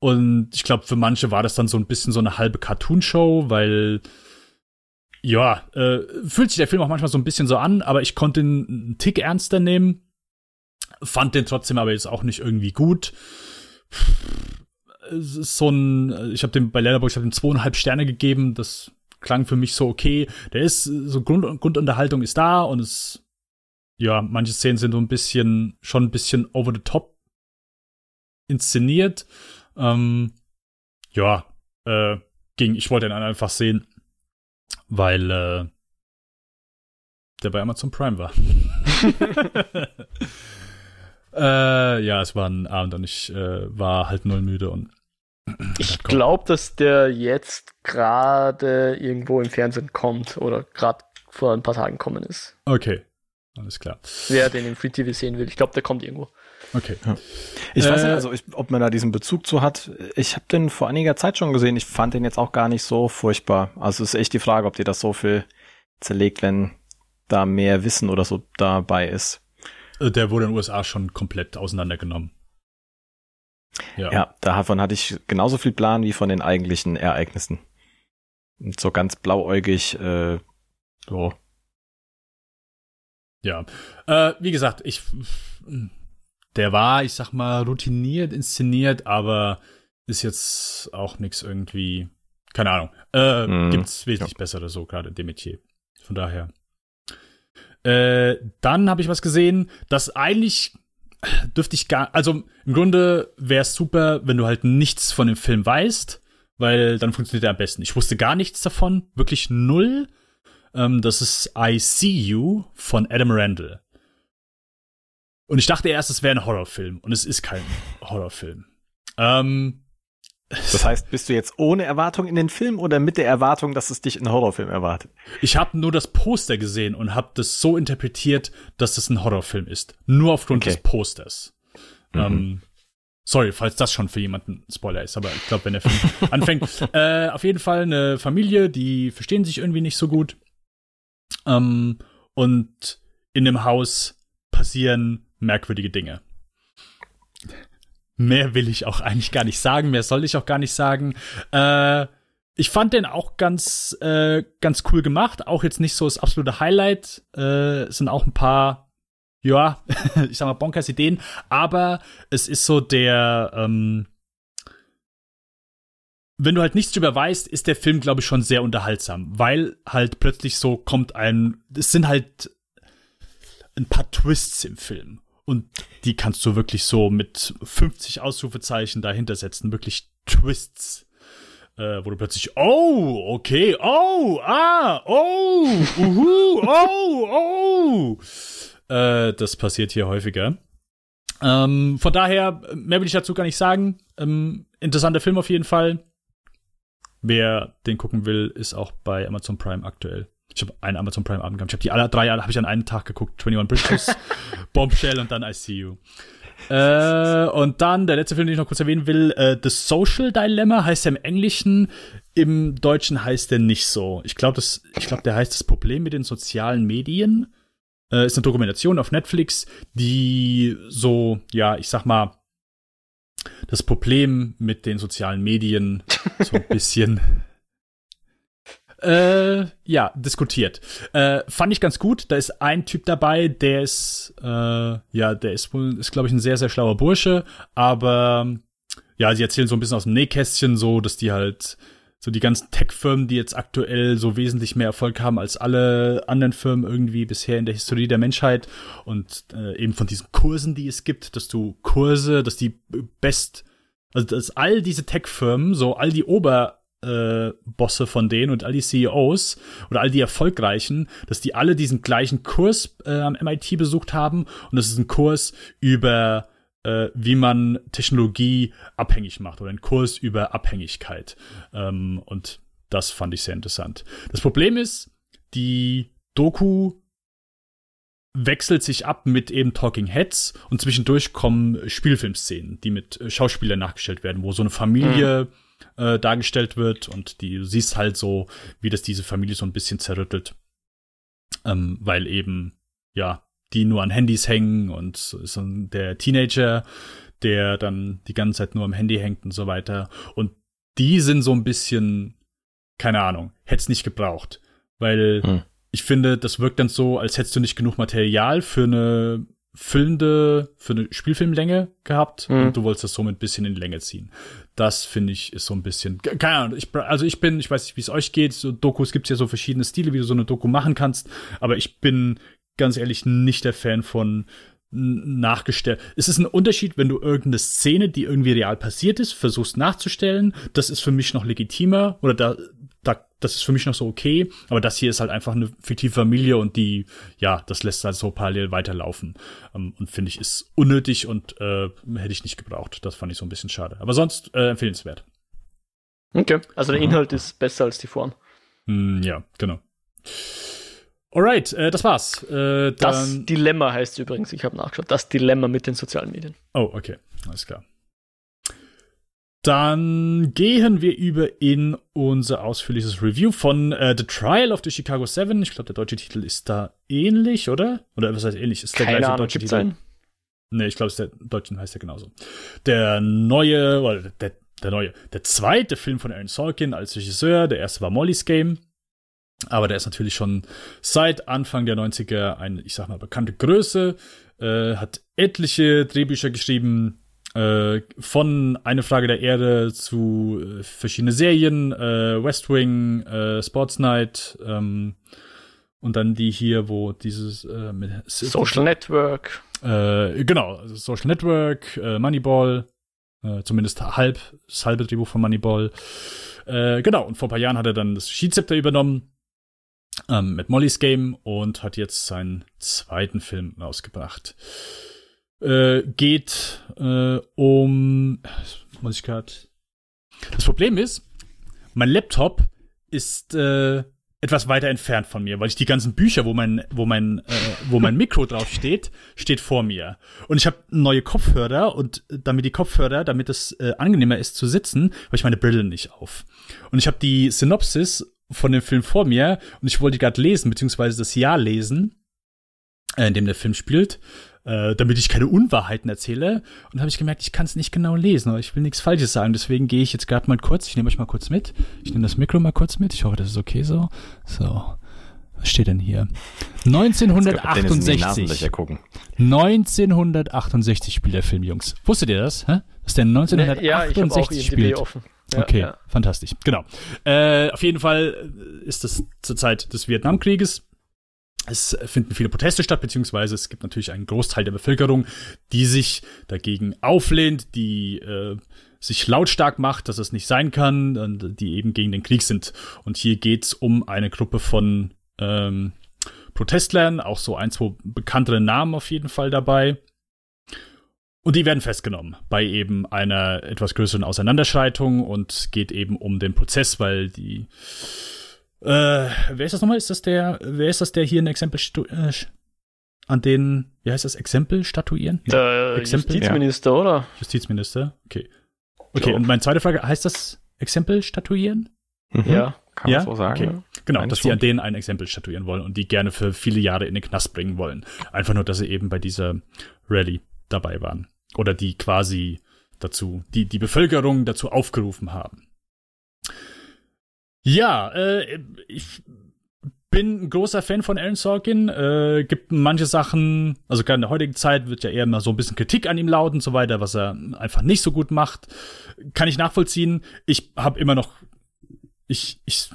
Und ich glaube, für manche war das dann so ein bisschen so eine halbe Cartoon-Show, weil ja, äh, fühlt sich der Film auch manchmal so ein bisschen so an, aber ich konnte ihn einen Tick ernster nehmen. Fand den trotzdem aber jetzt auch nicht irgendwie gut. Es ist so ein, ich habe dem bei Letterboxd, ich habe dem zweieinhalb Sterne gegeben. Das klang für mich so okay. Der ist so Grund, Grundunterhaltung ist da und es ja, manche Szenen sind so ein bisschen schon ein bisschen over the top inszeniert. Ähm, ja, äh, ging, ich wollte ihn einfach sehen, weil äh, der bei Amazon Prime war. Äh, ja, es war ein Abend und ich äh, war halt null müde und. Ich glaube, dass der jetzt gerade irgendwo im Fernsehen kommt oder gerade vor ein paar Tagen kommen ist. Okay, alles klar. Wer den im Free TV sehen will, ich glaube, der kommt irgendwo. Okay. Ja. Ich äh, weiß nicht, also ich, ob man da diesen Bezug zu hat. Ich habe den vor einiger Zeit schon gesehen. Ich fand den jetzt auch gar nicht so furchtbar. Also ist echt die Frage, ob dir das so viel zerlegt, wenn da mehr Wissen oder so dabei ist. Äh, der wurde in den USA schon komplett auseinandergenommen. Ja. ja, davon hatte ich genauso viel Plan wie von den eigentlichen Ereignissen. Und so ganz blauäugig, äh, so. Ja, äh, wie gesagt, ich, der war, ich sag mal, routiniert inszeniert, aber ist jetzt auch nichts irgendwie, keine Ahnung. Äh, mm, gibt's wesentlich ja. bessere so gerade in dem Metier. Von daher. Äh, dann habe ich was gesehen, das eigentlich dürfte ich gar, also im Grunde wäre es super, wenn du halt nichts von dem Film weißt, weil dann funktioniert er am besten. Ich wusste gar nichts davon, wirklich null. Ähm, das ist I See You von Adam Randall. Und ich dachte erst, es wäre ein Horrorfilm und es ist kein Horrorfilm. Ähm, das heißt, bist du jetzt ohne Erwartung in den Film oder mit der Erwartung, dass es dich in Horrorfilm erwartet? Ich habe nur das Poster gesehen und habe das so interpretiert, dass es ein Horrorfilm ist. Nur aufgrund okay. des Posters. Mhm. Ähm, sorry, falls das schon für jemanden Spoiler ist, aber ich glaube, wenn der Film anfängt. Äh, auf jeden Fall eine Familie, die verstehen sich irgendwie nicht so gut. Ähm, und in dem Haus passieren merkwürdige Dinge. Mehr will ich auch eigentlich gar nicht sagen, mehr soll ich auch gar nicht sagen. Äh, ich fand den auch ganz, äh, ganz cool gemacht. Auch jetzt nicht so das absolute Highlight. Äh, sind auch ein paar, ja, ich sag mal, bonkers Ideen. Aber es ist so der, ähm, wenn du halt nichts drüber weißt, ist der Film, glaube ich, schon sehr unterhaltsam. Weil halt plötzlich so kommt ein, es sind halt ein paar Twists im Film. Und die kannst du wirklich so mit 50 Ausrufezeichen dahinter setzen. Wirklich Twists. Äh, wo du plötzlich, oh, okay, oh, ah, oh, uhu, oh, oh. Äh, das passiert hier häufiger. Ähm, von daher, mehr will ich dazu gar nicht sagen. Ähm, interessanter Film auf jeden Fall. Wer den gucken will, ist auch bei Amazon Prime aktuell. Ich habe einen Amazon Prime Abend gehabt. Ich habe die alle drei habe ich an einem Tag geguckt. 21 Bridges, Bombshell und dann I See You. Äh, und dann der letzte Film, den ich noch kurz erwähnen will, äh, The Social Dilemma heißt er im Englischen, im Deutschen heißt er nicht so. Ich glaube, ich glaube, der heißt das Problem mit den sozialen Medien. Äh, ist eine Dokumentation auf Netflix, die so, ja, ich sag mal, das Problem mit den sozialen Medien so ein bisschen äh, ja, diskutiert. Äh, fand ich ganz gut. Da ist ein Typ dabei, der ist, äh, ja, der ist wohl, ist, glaube ich, ein sehr, sehr schlauer Bursche, aber ja, sie erzählen so ein bisschen aus dem Nähkästchen so, dass die halt so die ganzen Tech-Firmen, die jetzt aktuell so wesentlich mehr Erfolg haben als alle anderen Firmen irgendwie bisher in der Historie der Menschheit und äh, eben von diesen Kursen, die es gibt, dass du Kurse, dass die best, also dass all diese Tech-Firmen, so all die Ober äh, Bosse von denen und all die CEOs oder all die Erfolgreichen, dass die alle diesen gleichen Kurs äh, am MIT besucht haben und das ist ein Kurs über äh, wie man Technologie abhängig macht oder ein Kurs über Abhängigkeit. Ähm, und das fand ich sehr interessant. Das Problem ist, die Doku wechselt sich ab mit eben Talking Heads und zwischendurch kommen Spielfilmszenen, die mit äh, Schauspielern nachgestellt werden, wo so eine Familie mhm. Äh, dargestellt wird und die, du siehst halt so, wie das diese Familie so ein bisschen zerrüttelt. Ähm, weil eben, ja, die nur an Handys hängen und so der Teenager, der dann die ganze Zeit nur am Handy hängt und so weiter. Und die sind so ein bisschen, keine Ahnung, hätte es nicht gebraucht. Weil hm. ich finde, das wirkt dann so, als hättest du nicht genug Material für eine füllende, für eine Spielfilmlänge gehabt mhm. und du wolltest das somit ein bisschen in die Länge ziehen. Das finde ich ist so ein bisschen, keine Ahnung, ich, also ich bin, ich weiß nicht, wie es euch geht, so Dokus gibt es ja so verschiedene Stile, wie du so eine Doku machen kannst, aber ich bin ganz ehrlich nicht der Fan von nachgestellt. Es ist ein Unterschied, wenn du irgendeine Szene, die irgendwie real passiert ist, versuchst nachzustellen. Das ist für mich noch legitimer oder da, da, das ist für mich noch so okay. Aber das hier ist halt einfach eine fiktive Familie und die, ja, das lässt halt so parallel weiterlaufen. Ähm, und finde ich, ist unnötig und äh, hätte ich nicht gebraucht. Das fand ich so ein bisschen schade. Aber sonst äh, empfehlenswert. Okay, also der Inhalt ist besser als die Form. Mm, ja, genau. Alright, äh, das war's. Äh, das Dilemma heißt übrigens, ich habe nachgeschaut, das Dilemma mit den sozialen Medien. Oh, okay, alles klar. Dann gehen wir über in unser ausführliches Review von äh, The Trial of the Chicago Seven. Ich glaube, der deutsche Titel ist da ähnlich, oder? Oder was heißt ähnlich? Ist der Keine gleiche Ahnung, deutsche Titel? Einen? Nee, ich glaube, der deutsche heißt ja genauso. Der neue, oder der, der neue, der zweite Film von Aaron Sorkin als Regisseur. Der erste war Molly's Game. Aber der ist natürlich schon seit Anfang der 90er eine, ich sag mal, bekannte Größe, äh, hat etliche Drehbücher geschrieben, äh, von Eine Frage der Erde zu äh, verschiedene Serien, äh, West Wing, äh, Sports Night, ähm, und dann die hier, wo dieses äh, Social Network. Äh, genau, also Social Network, äh, Moneyball, äh, zumindest halb, das halbe Drehbuch von Moneyball. Genau, und vor ein paar Jahren hat er dann das Schiedsrichter übernommen ähm, mit Molly's Game und hat jetzt seinen zweiten Film rausgebracht. Äh, geht äh, um, muss ich gerade. Das Problem ist, mein Laptop ist äh, etwas weiter entfernt von mir, weil ich die ganzen Bücher, wo mein, wo mein, äh, wo mein Mikro drauf steht, steht vor mir. Und ich habe neue Kopfhörer und damit die Kopfhörer, damit es äh, angenehmer ist zu sitzen, habe ich meine Brille nicht auf. Und ich habe die Synopsis von dem Film vor mir und ich wollte gerade lesen, beziehungsweise das Jahr lesen, äh, in dem der Film spielt, äh, damit ich keine Unwahrheiten erzähle. Und habe ich gemerkt, ich kann es nicht genau lesen, aber ich will nichts Falsches sagen. Deswegen gehe ich jetzt gerade mal kurz, ich nehme euch mal kurz mit. Ich nehme das Mikro mal kurz mit. Ich hoffe, das ist okay so. So. Was steht denn hier? 1968. 1968 spielt der Film, Jungs. Wusstet ihr das? Hä? Dass der 1968 ja, ich auch spielt? Offen. Ja, okay, ja. fantastisch. Genau. Äh, auf jeden Fall ist das zur Zeit des Vietnamkrieges. Es finden viele Proteste statt, beziehungsweise es gibt natürlich einen Großteil der Bevölkerung, die sich dagegen auflehnt, die äh, sich lautstark macht, dass es nicht sein kann, und die eben gegen den Krieg sind. Und hier geht's um eine Gruppe von ähm, Protestlern, auch so ein, zwei bekanntere Namen auf jeden Fall dabei. Und die werden festgenommen bei eben einer etwas größeren Auseinanderschreitung und geht eben um den Prozess, weil die äh, wer ist das nochmal? Ist das der, wer ist das, der hier ein Exempel äh, an den, wie heißt das, Exempel statuieren? Der Exempel? Justizminister, ja. oder? Justizminister, okay. Okay, so. und meine zweite Frage, heißt das Exempel statuieren? Mhm. Ja, kann ja? man so sagen. Okay. Genau, Meine dass sie an denen ein Exempel statuieren wollen und die gerne für viele Jahre in den Knast bringen wollen. Einfach nur, dass sie eben bei dieser Rallye dabei waren oder die quasi dazu, die, die Bevölkerung dazu aufgerufen haben. Ja, äh, ich bin ein großer Fan von Aaron Sorkin. Äh, gibt manche Sachen, also gerade in der heutigen Zeit wird ja eher mal so ein bisschen Kritik an ihm laut und so weiter, was er einfach nicht so gut macht. Kann ich nachvollziehen. Ich habe immer noch ich, ich,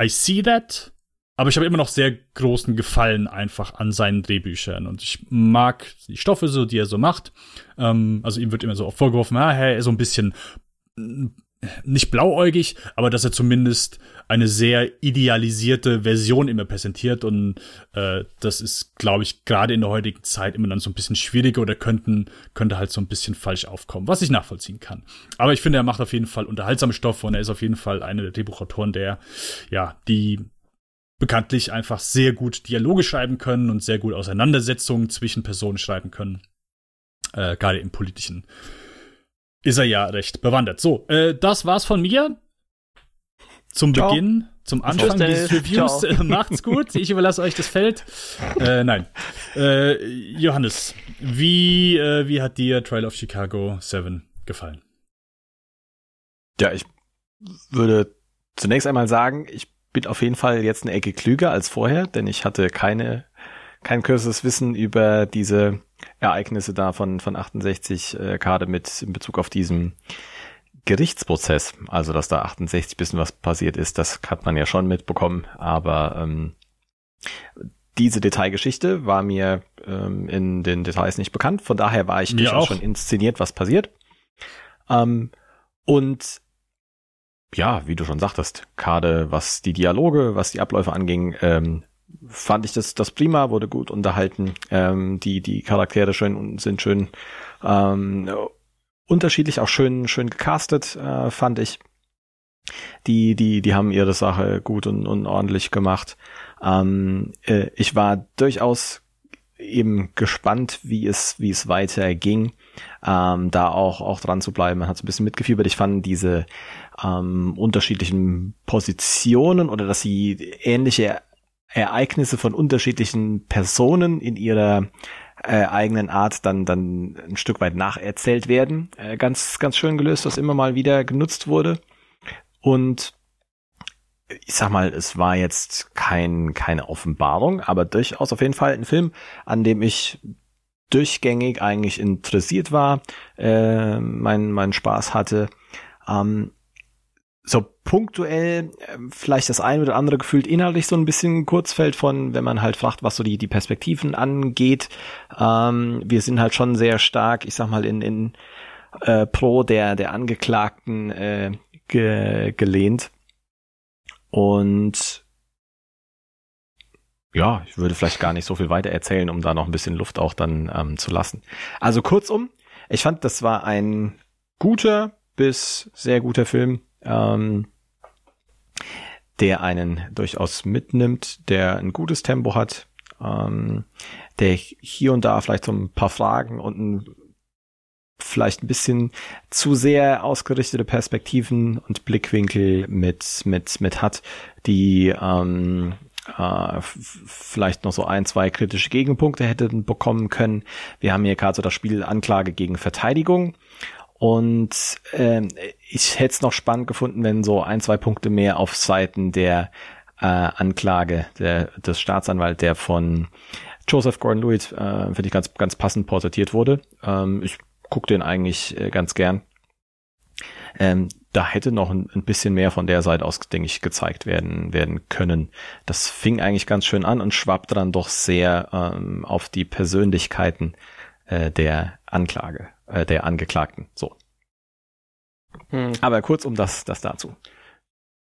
I see that, aber ich habe immer noch sehr großen Gefallen einfach an seinen Drehbüchern und ich mag die Stoffe so, die er so macht. Ähm, also ihm wird immer so oft vorgeworfen, ah, ist so ein bisschen nicht blauäugig, aber dass er zumindest eine sehr idealisierte Version immer präsentiert und äh, das ist, glaube ich, gerade in der heutigen Zeit immer dann so ein bisschen schwieriger oder könnten könnte halt so ein bisschen falsch aufkommen, was ich nachvollziehen kann. Aber ich finde, er macht auf jeden Fall unterhaltsame Stoffe und er ist auf jeden Fall einer der Drehbuchautoren, der ja die bekanntlich einfach sehr gut Dialoge schreiben können und sehr gut Auseinandersetzungen zwischen Personen schreiben können, äh, gerade im politischen ist er ja recht bewandert. So, äh, das war's von mir. Zum Ciao. Beginn, zum Anfang dieses Reviews. Ciao. Macht's gut. Ich überlasse euch das Feld. Äh, nein. Äh, Johannes, wie, äh, wie hat dir Trial of Chicago 7 gefallen? Ja, ich würde zunächst einmal sagen, ich bin auf jeden Fall jetzt eine Ecke klüger als vorher, denn ich hatte keine, kein kürzeres Wissen über diese Ereignisse da von, von 68, äh, gerade mit in Bezug auf diesen Gerichtsprozess, also dass da 68 bisschen was passiert ist, das hat man ja schon mitbekommen, aber ähm, diese Detailgeschichte war mir ähm, in den Details nicht bekannt, von daher war ich mir durchaus auch. schon inszeniert, was passiert. Ähm, und ja, wie du schon sagtest, gerade was die Dialoge, was die Abläufe anging, ähm, fand ich das, das prima, wurde gut unterhalten. Ähm, die, die Charaktere schön sind schön ähm, unterschiedlich, auch schön, schön gecastet, äh, fand ich. Die, die, die haben ihre Sache gut und, und ordentlich gemacht. Ähm, äh, ich war durchaus eben gespannt, wie es, wie es weiter ging, ähm, da auch, auch dran zu bleiben. Man hat so ein bisschen mitgefiebert. Ich fand diese ähm, unterschiedlichen Positionen oder dass sie ähnliche Ereignisse von unterschiedlichen Personen in ihrer äh, eigenen Art dann dann ein Stück weit nacherzählt werden. Äh, ganz ganz schön gelöst, was immer mal wieder genutzt wurde. Und ich sag mal, es war jetzt kein keine Offenbarung, aber durchaus auf jeden Fall ein Film, an dem ich durchgängig eigentlich interessiert war, äh, mein mein Spaß hatte. Ähm, so punktuell äh, vielleicht das eine oder andere gefühlt inhaltlich so ein bisschen kurz fällt von, wenn man halt fragt, was so die, die Perspektiven angeht. Ähm, wir sind halt schon sehr stark, ich sag mal, in, in äh, pro der, der Angeklagten äh, ge, gelehnt. Und ja, ich würde vielleicht gar nicht so viel weiter erzählen, um da noch ein bisschen Luft auch dann ähm, zu lassen. Also kurzum, ich fand, das war ein guter bis sehr guter Film ähm, der einen durchaus mitnimmt, der ein gutes Tempo hat, ähm, der hier und da vielleicht so ein paar Fragen und ein vielleicht ein bisschen zu sehr ausgerichtete Perspektiven und Blickwinkel mit mit mit hat, die ähm, äh, vielleicht noch so ein, zwei kritische Gegenpunkte hätten bekommen können. Wir haben hier gerade so das Spiel Anklage gegen Verteidigung und ähm, ich hätte es noch spannend gefunden, wenn so ein, zwei Punkte mehr auf Seiten der äh, Anklage der, des Staatsanwalts, der von Joseph Gordon-Lewitt, äh, finde ich ganz, ganz passend porträtiert wurde. Ähm, ich gucke den eigentlich äh, ganz gern. Ähm, da hätte noch ein, ein, bisschen mehr von der Seite aus, denke ich, gezeigt werden, werden können. Das fing eigentlich ganz schön an und schwappte dann doch sehr ähm, auf die Persönlichkeiten äh, der Anklage äh, der Angeklagten. So. Hm. Aber kurz um das, das dazu.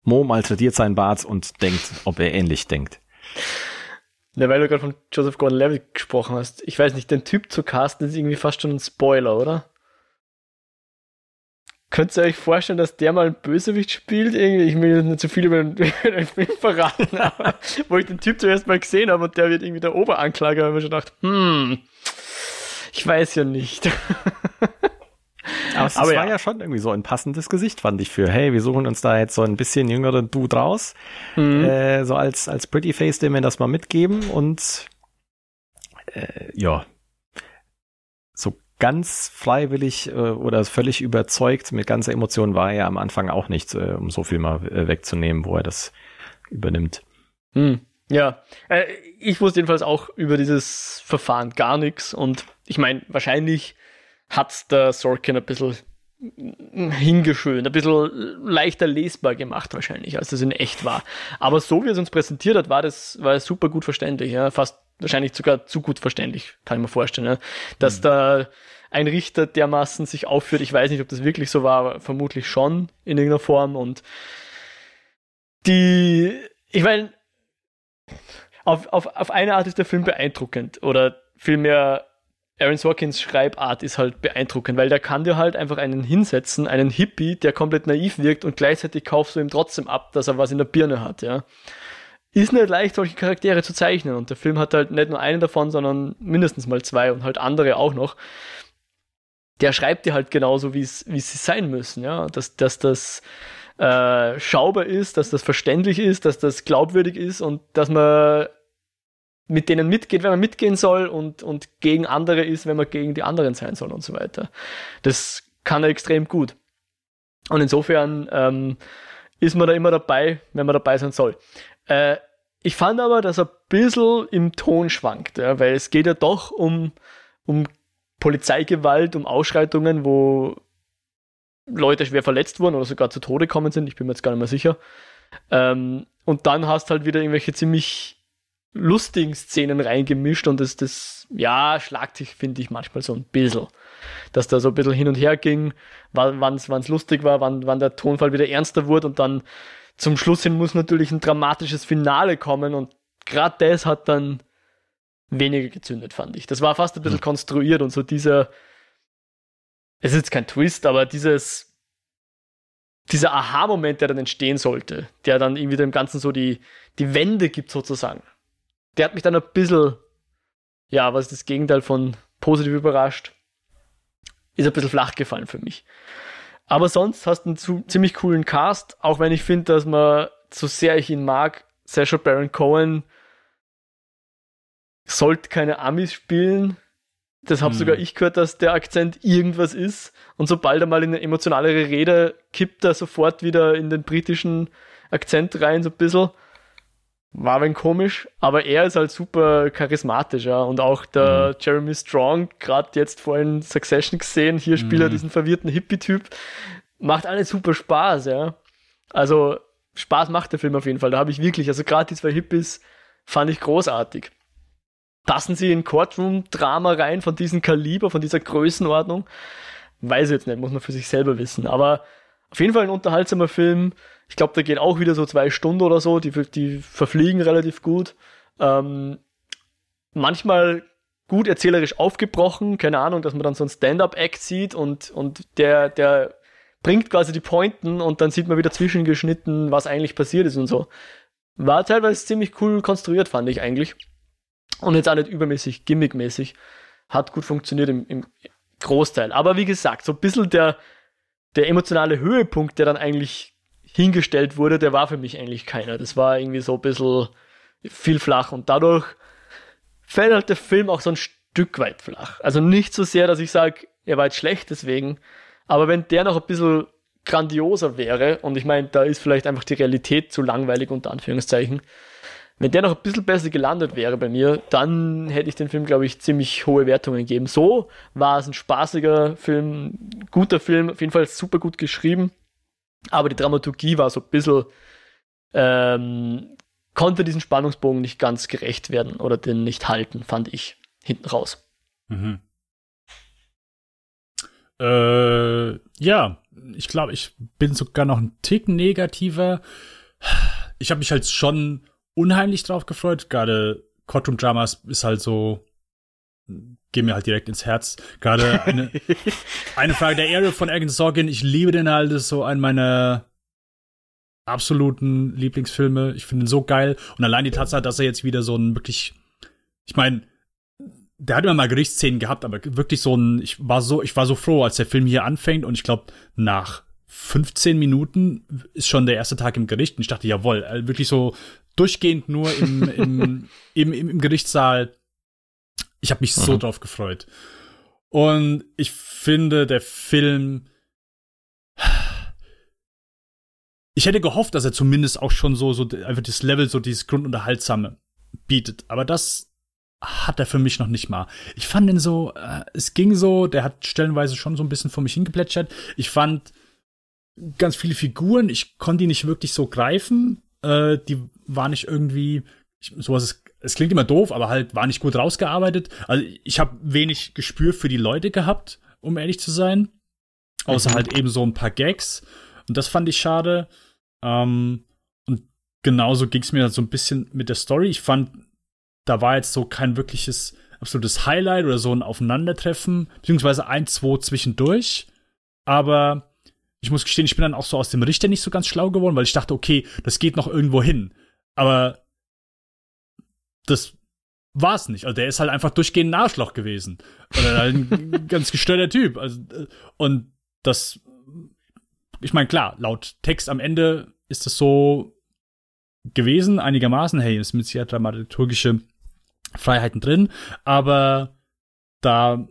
Mo malträtiert seinen Bart und denkt, ob er ähnlich denkt. Ja, weil du gerade von Joseph Gordon-Levitt gesprochen hast. Ich weiß nicht, den Typ zu casten ist irgendwie fast schon ein Spoiler, oder? Könnt ihr euch vorstellen, dass der mal einen Bösewicht spielt? Irgendwie, ich will nicht zu viel über den, den Film verraten, aber wo ich den Typ zuerst mal gesehen habe und der wird irgendwie der Oberanklager, habe ich schon gedacht, hm, ich weiß ja nicht. Aber es Aber war ja. ja. schon irgendwie so ein passendes Gesicht, fand ich für, hey, wir suchen uns da jetzt so ein bisschen jüngeren Dude raus. Mhm. Äh, so als, als Pretty Face, dem wir das mal mitgeben und äh, ja, so ganz freiwillig äh, oder völlig überzeugt mit ganzer Emotion war er ja am Anfang auch nicht, äh, um so viel mal äh, wegzunehmen, wo er das übernimmt. Mhm. Ja, äh, ich wusste jedenfalls auch über dieses Verfahren gar nichts und ich meine, wahrscheinlich hat der Sorkin ein bisschen hingeschönt, ein bisschen leichter lesbar gemacht wahrscheinlich, als das in echt war. Aber so wie es uns präsentiert hat, war das, war das super gut verständlich, ja, fast wahrscheinlich sogar zu gut verständlich, kann ich mir vorstellen, ja? dass mhm. da ein Richter dermaßen sich aufführt. Ich weiß nicht, ob das wirklich so war, aber vermutlich schon in irgendeiner Form. Und die, ich meine, auf, auf, auf eine Art ist der Film beeindruckend oder vielmehr Aaron Sorkins Schreibart ist halt beeindruckend, weil der kann dir halt einfach einen hinsetzen, einen Hippie, der komplett naiv wirkt und gleichzeitig kaufst du ihm trotzdem ab, dass er was in der Birne hat, ja. Ist nicht leicht, solche Charaktere zu zeichnen und der Film hat halt nicht nur einen davon, sondern mindestens mal zwei und halt andere auch noch der schreibt dir halt genauso, wie sie sein müssen, ja, dass, dass das äh, schaubar ist, dass das verständlich ist, dass das glaubwürdig ist und dass man mit denen mitgeht, wenn man mitgehen soll und, und gegen andere ist, wenn man gegen die anderen sein soll und so weiter. Das kann er extrem gut. Und insofern ähm, ist man da immer dabei, wenn man dabei sein soll. Äh, ich fand aber, dass er ein bisschen im Ton schwankt, ja, weil es geht ja doch um, um Polizeigewalt, um Ausschreitungen, wo Leute schwer verletzt wurden oder sogar zu Tode gekommen sind. Ich bin mir jetzt gar nicht mehr sicher. Ähm, und dann hast halt wieder irgendwelche ziemlich lustigen Szenen reingemischt und das, das, ja, schlagt sich, finde ich, manchmal so ein bisschen. Dass da so ein bisschen hin und her ging, wann es lustig war, wann, wann der Tonfall wieder ernster wurde und dann zum Schluss hin muss natürlich ein dramatisches Finale kommen und gerade das hat dann weniger gezündet, fand ich. Das war fast ein bisschen mhm. konstruiert und so dieser, es ist jetzt kein Twist, aber dieses, dieser Aha-Moment, der dann entstehen sollte, der dann irgendwie dem Ganzen so die, die Wende gibt sozusagen, der hat mich dann ein bisschen, ja, was ist das Gegenteil von positiv überrascht, ist ein bisschen flach gefallen für mich. Aber sonst hast du einen ziemlich coolen Cast, auch wenn ich finde, dass man, so sehr ich ihn mag, Sacha Baron Cohen sollte keine Amis spielen. Das habe hm. sogar ich gehört, dass der Akzent irgendwas ist. Und sobald er mal in eine emotionalere Rede kippt er sofort wieder in den britischen Akzent rein, so ein bisschen. War ein wenig komisch, aber er ist halt super charismatisch, ja. Und auch der mhm. Jeremy Strong, gerade jetzt vorhin Succession gesehen, hier spielt mhm. er diesen verwirrten Hippie-Typ. Macht alles super Spaß, ja. Also, Spaß macht der Film auf jeden Fall. Da habe ich wirklich, also gerade die zwei Hippies fand ich großartig. Passen sie in Courtroom-Drama rein von diesem Kaliber, von dieser Größenordnung? Weiß ich jetzt nicht, muss man für sich selber wissen. Aber auf jeden Fall ein unterhaltsamer Film. Ich glaube, der geht auch wieder so zwei Stunden oder so. Die, die verfliegen relativ gut. Ähm, manchmal gut erzählerisch aufgebrochen. Keine Ahnung, dass man dann so ein Stand-up-Act sieht und, und der, der bringt quasi die Pointen und dann sieht man wieder zwischengeschnitten, was eigentlich passiert ist und so. War teilweise ziemlich cool konstruiert, fand ich eigentlich. Und jetzt auch nicht übermäßig gimmickmäßig. Hat gut funktioniert im, im Großteil. Aber wie gesagt, so ein bisschen der, der emotionale Höhepunkt, der dann eigentlich hingestellt wurde, der war für mich eigentlich keiner. Das war irgendwie so ein bisschen viel flach und dadurch fällt halt der Film auch so ein Stück weit flach. Also nicht so sehr, dass ich sage, er war jetzt schlecht deswegen, aber wenn der noch ein bisschen grandioser wäre, und ich meine, da ist vielleicht einfach die Realität zu langweilig unter Anführungszeichen, wenn der noch ein bisschen besser gelandet wäre bei mir, dann hätte ich den Film, glaube ich, ziemlich hohe Wertungen gegeben. So war es ein spaßiger Film, guter Film, auf jeden Fall super gut geschrieben. Aber die Dramaturgie war so ein bisschen, ähm, konnte diesen Spannungsbogen nicht ganz gerecht werden oder den nicht halten, fand ich, hinten raus. Mhm. Äh, ja, ich glaube, ich bin sogar noch ein Tick negativer. Ich habe mich halt schon unheimlich drauf gefreut. Gerade Courtroom Dramas ist halt so, gehen mir halt direkt ins Herz. Gerade eine, eine Frage der Ehre von Ergen Sorgin. Ich liebe den halt, das ist so ein meiner absoluten Lieblingsfilme. Ich finde ihn so geil. Und allein die Tatsache, dass er jetzt wieder so ein wirklich, ich meine, der hat immer mal Gerichtsszenen gehabt, aber wirklich so ein, ich war so, ich war so froh, als der Film hier anfängt und ich glaube, nach 15 Minuten ist schon der erste Tag im Gericht und ich dachte, jawohl, äh, wirklich so durchgehend nur im, im, im, im, im Gerichtssaal. Ich habe mich so mhm. drauf gefreut. Und ich finde, der Film. Ich hätte gehofft, dass er zumindest auch schon so, so einfach das Level, so dieses Grundunterhaltsame bietet. Aber das hat er für mich noch nicht mal. Ich fand ihn so, äh, es ging so, der hat stellenweise schon so ein bisschen vor mich hingeplätschert. Ich fand ganz viele Figuren, ich konnte die nicht wirklich so greifen. Äh, die waren nicht irgendwie, ich, sowas ist, es klingt immer doof, aber halt war nicht gut rausgearbeitet. Also ich habe wenig Gespür für die Leute gehabt, um ehrlich zu sein. Außer mhm. halt eben so ein paar Gags. Und das fand ich schade. Ähm, und genauso ging es mir so ein bisschen mit der Story. Ich fand, da war jetzt so kein wirkliches absolutes Highlight oder so ein Aufeinandertreffen, beziehungsweise ein, zwei zwischendurch. Aber ich muss gestehen, ich bin dann auch so aus dem Richter nicht so ganz schlau geworden, weil ich dachte, okay, das geht noch irgendwo hin. Aber das war's nicht. Also der ist halt einfach durchgehend ein Arschloch gewesen. Oder halt ein ganz gestörter Typ. Also, und das, ich meine, klar, laut Text am Ende ist es so gewesen, einigermaßen, hey, ist mit sehr dramaturgische Freiheiten drin, aber da,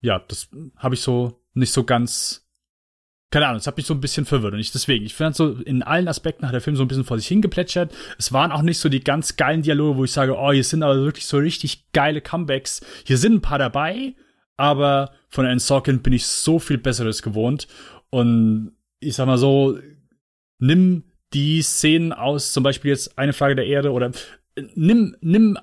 ja, das habe ich so nicht so ganz, keine Ahnung, das hat mich so ein bisschen verwirrt und ich deswegen, ich fand so, in allen Aspekten hat der Film so ein bisschen vor sich hingeplätschert. Es waren auch nicht so die ganz geilen Dialoge, wo ich sage, oh, hier sind aber wirklich so richtig geile Comebacks. Hier sind ein paar dabei, aber von Anne Sorkin bin ich so viel Besseres gewohnt und ich sag mal so, nimm die Szenen aus, zum Beispiel jetzt eine Frage der Erde oder äh, nimm, nimm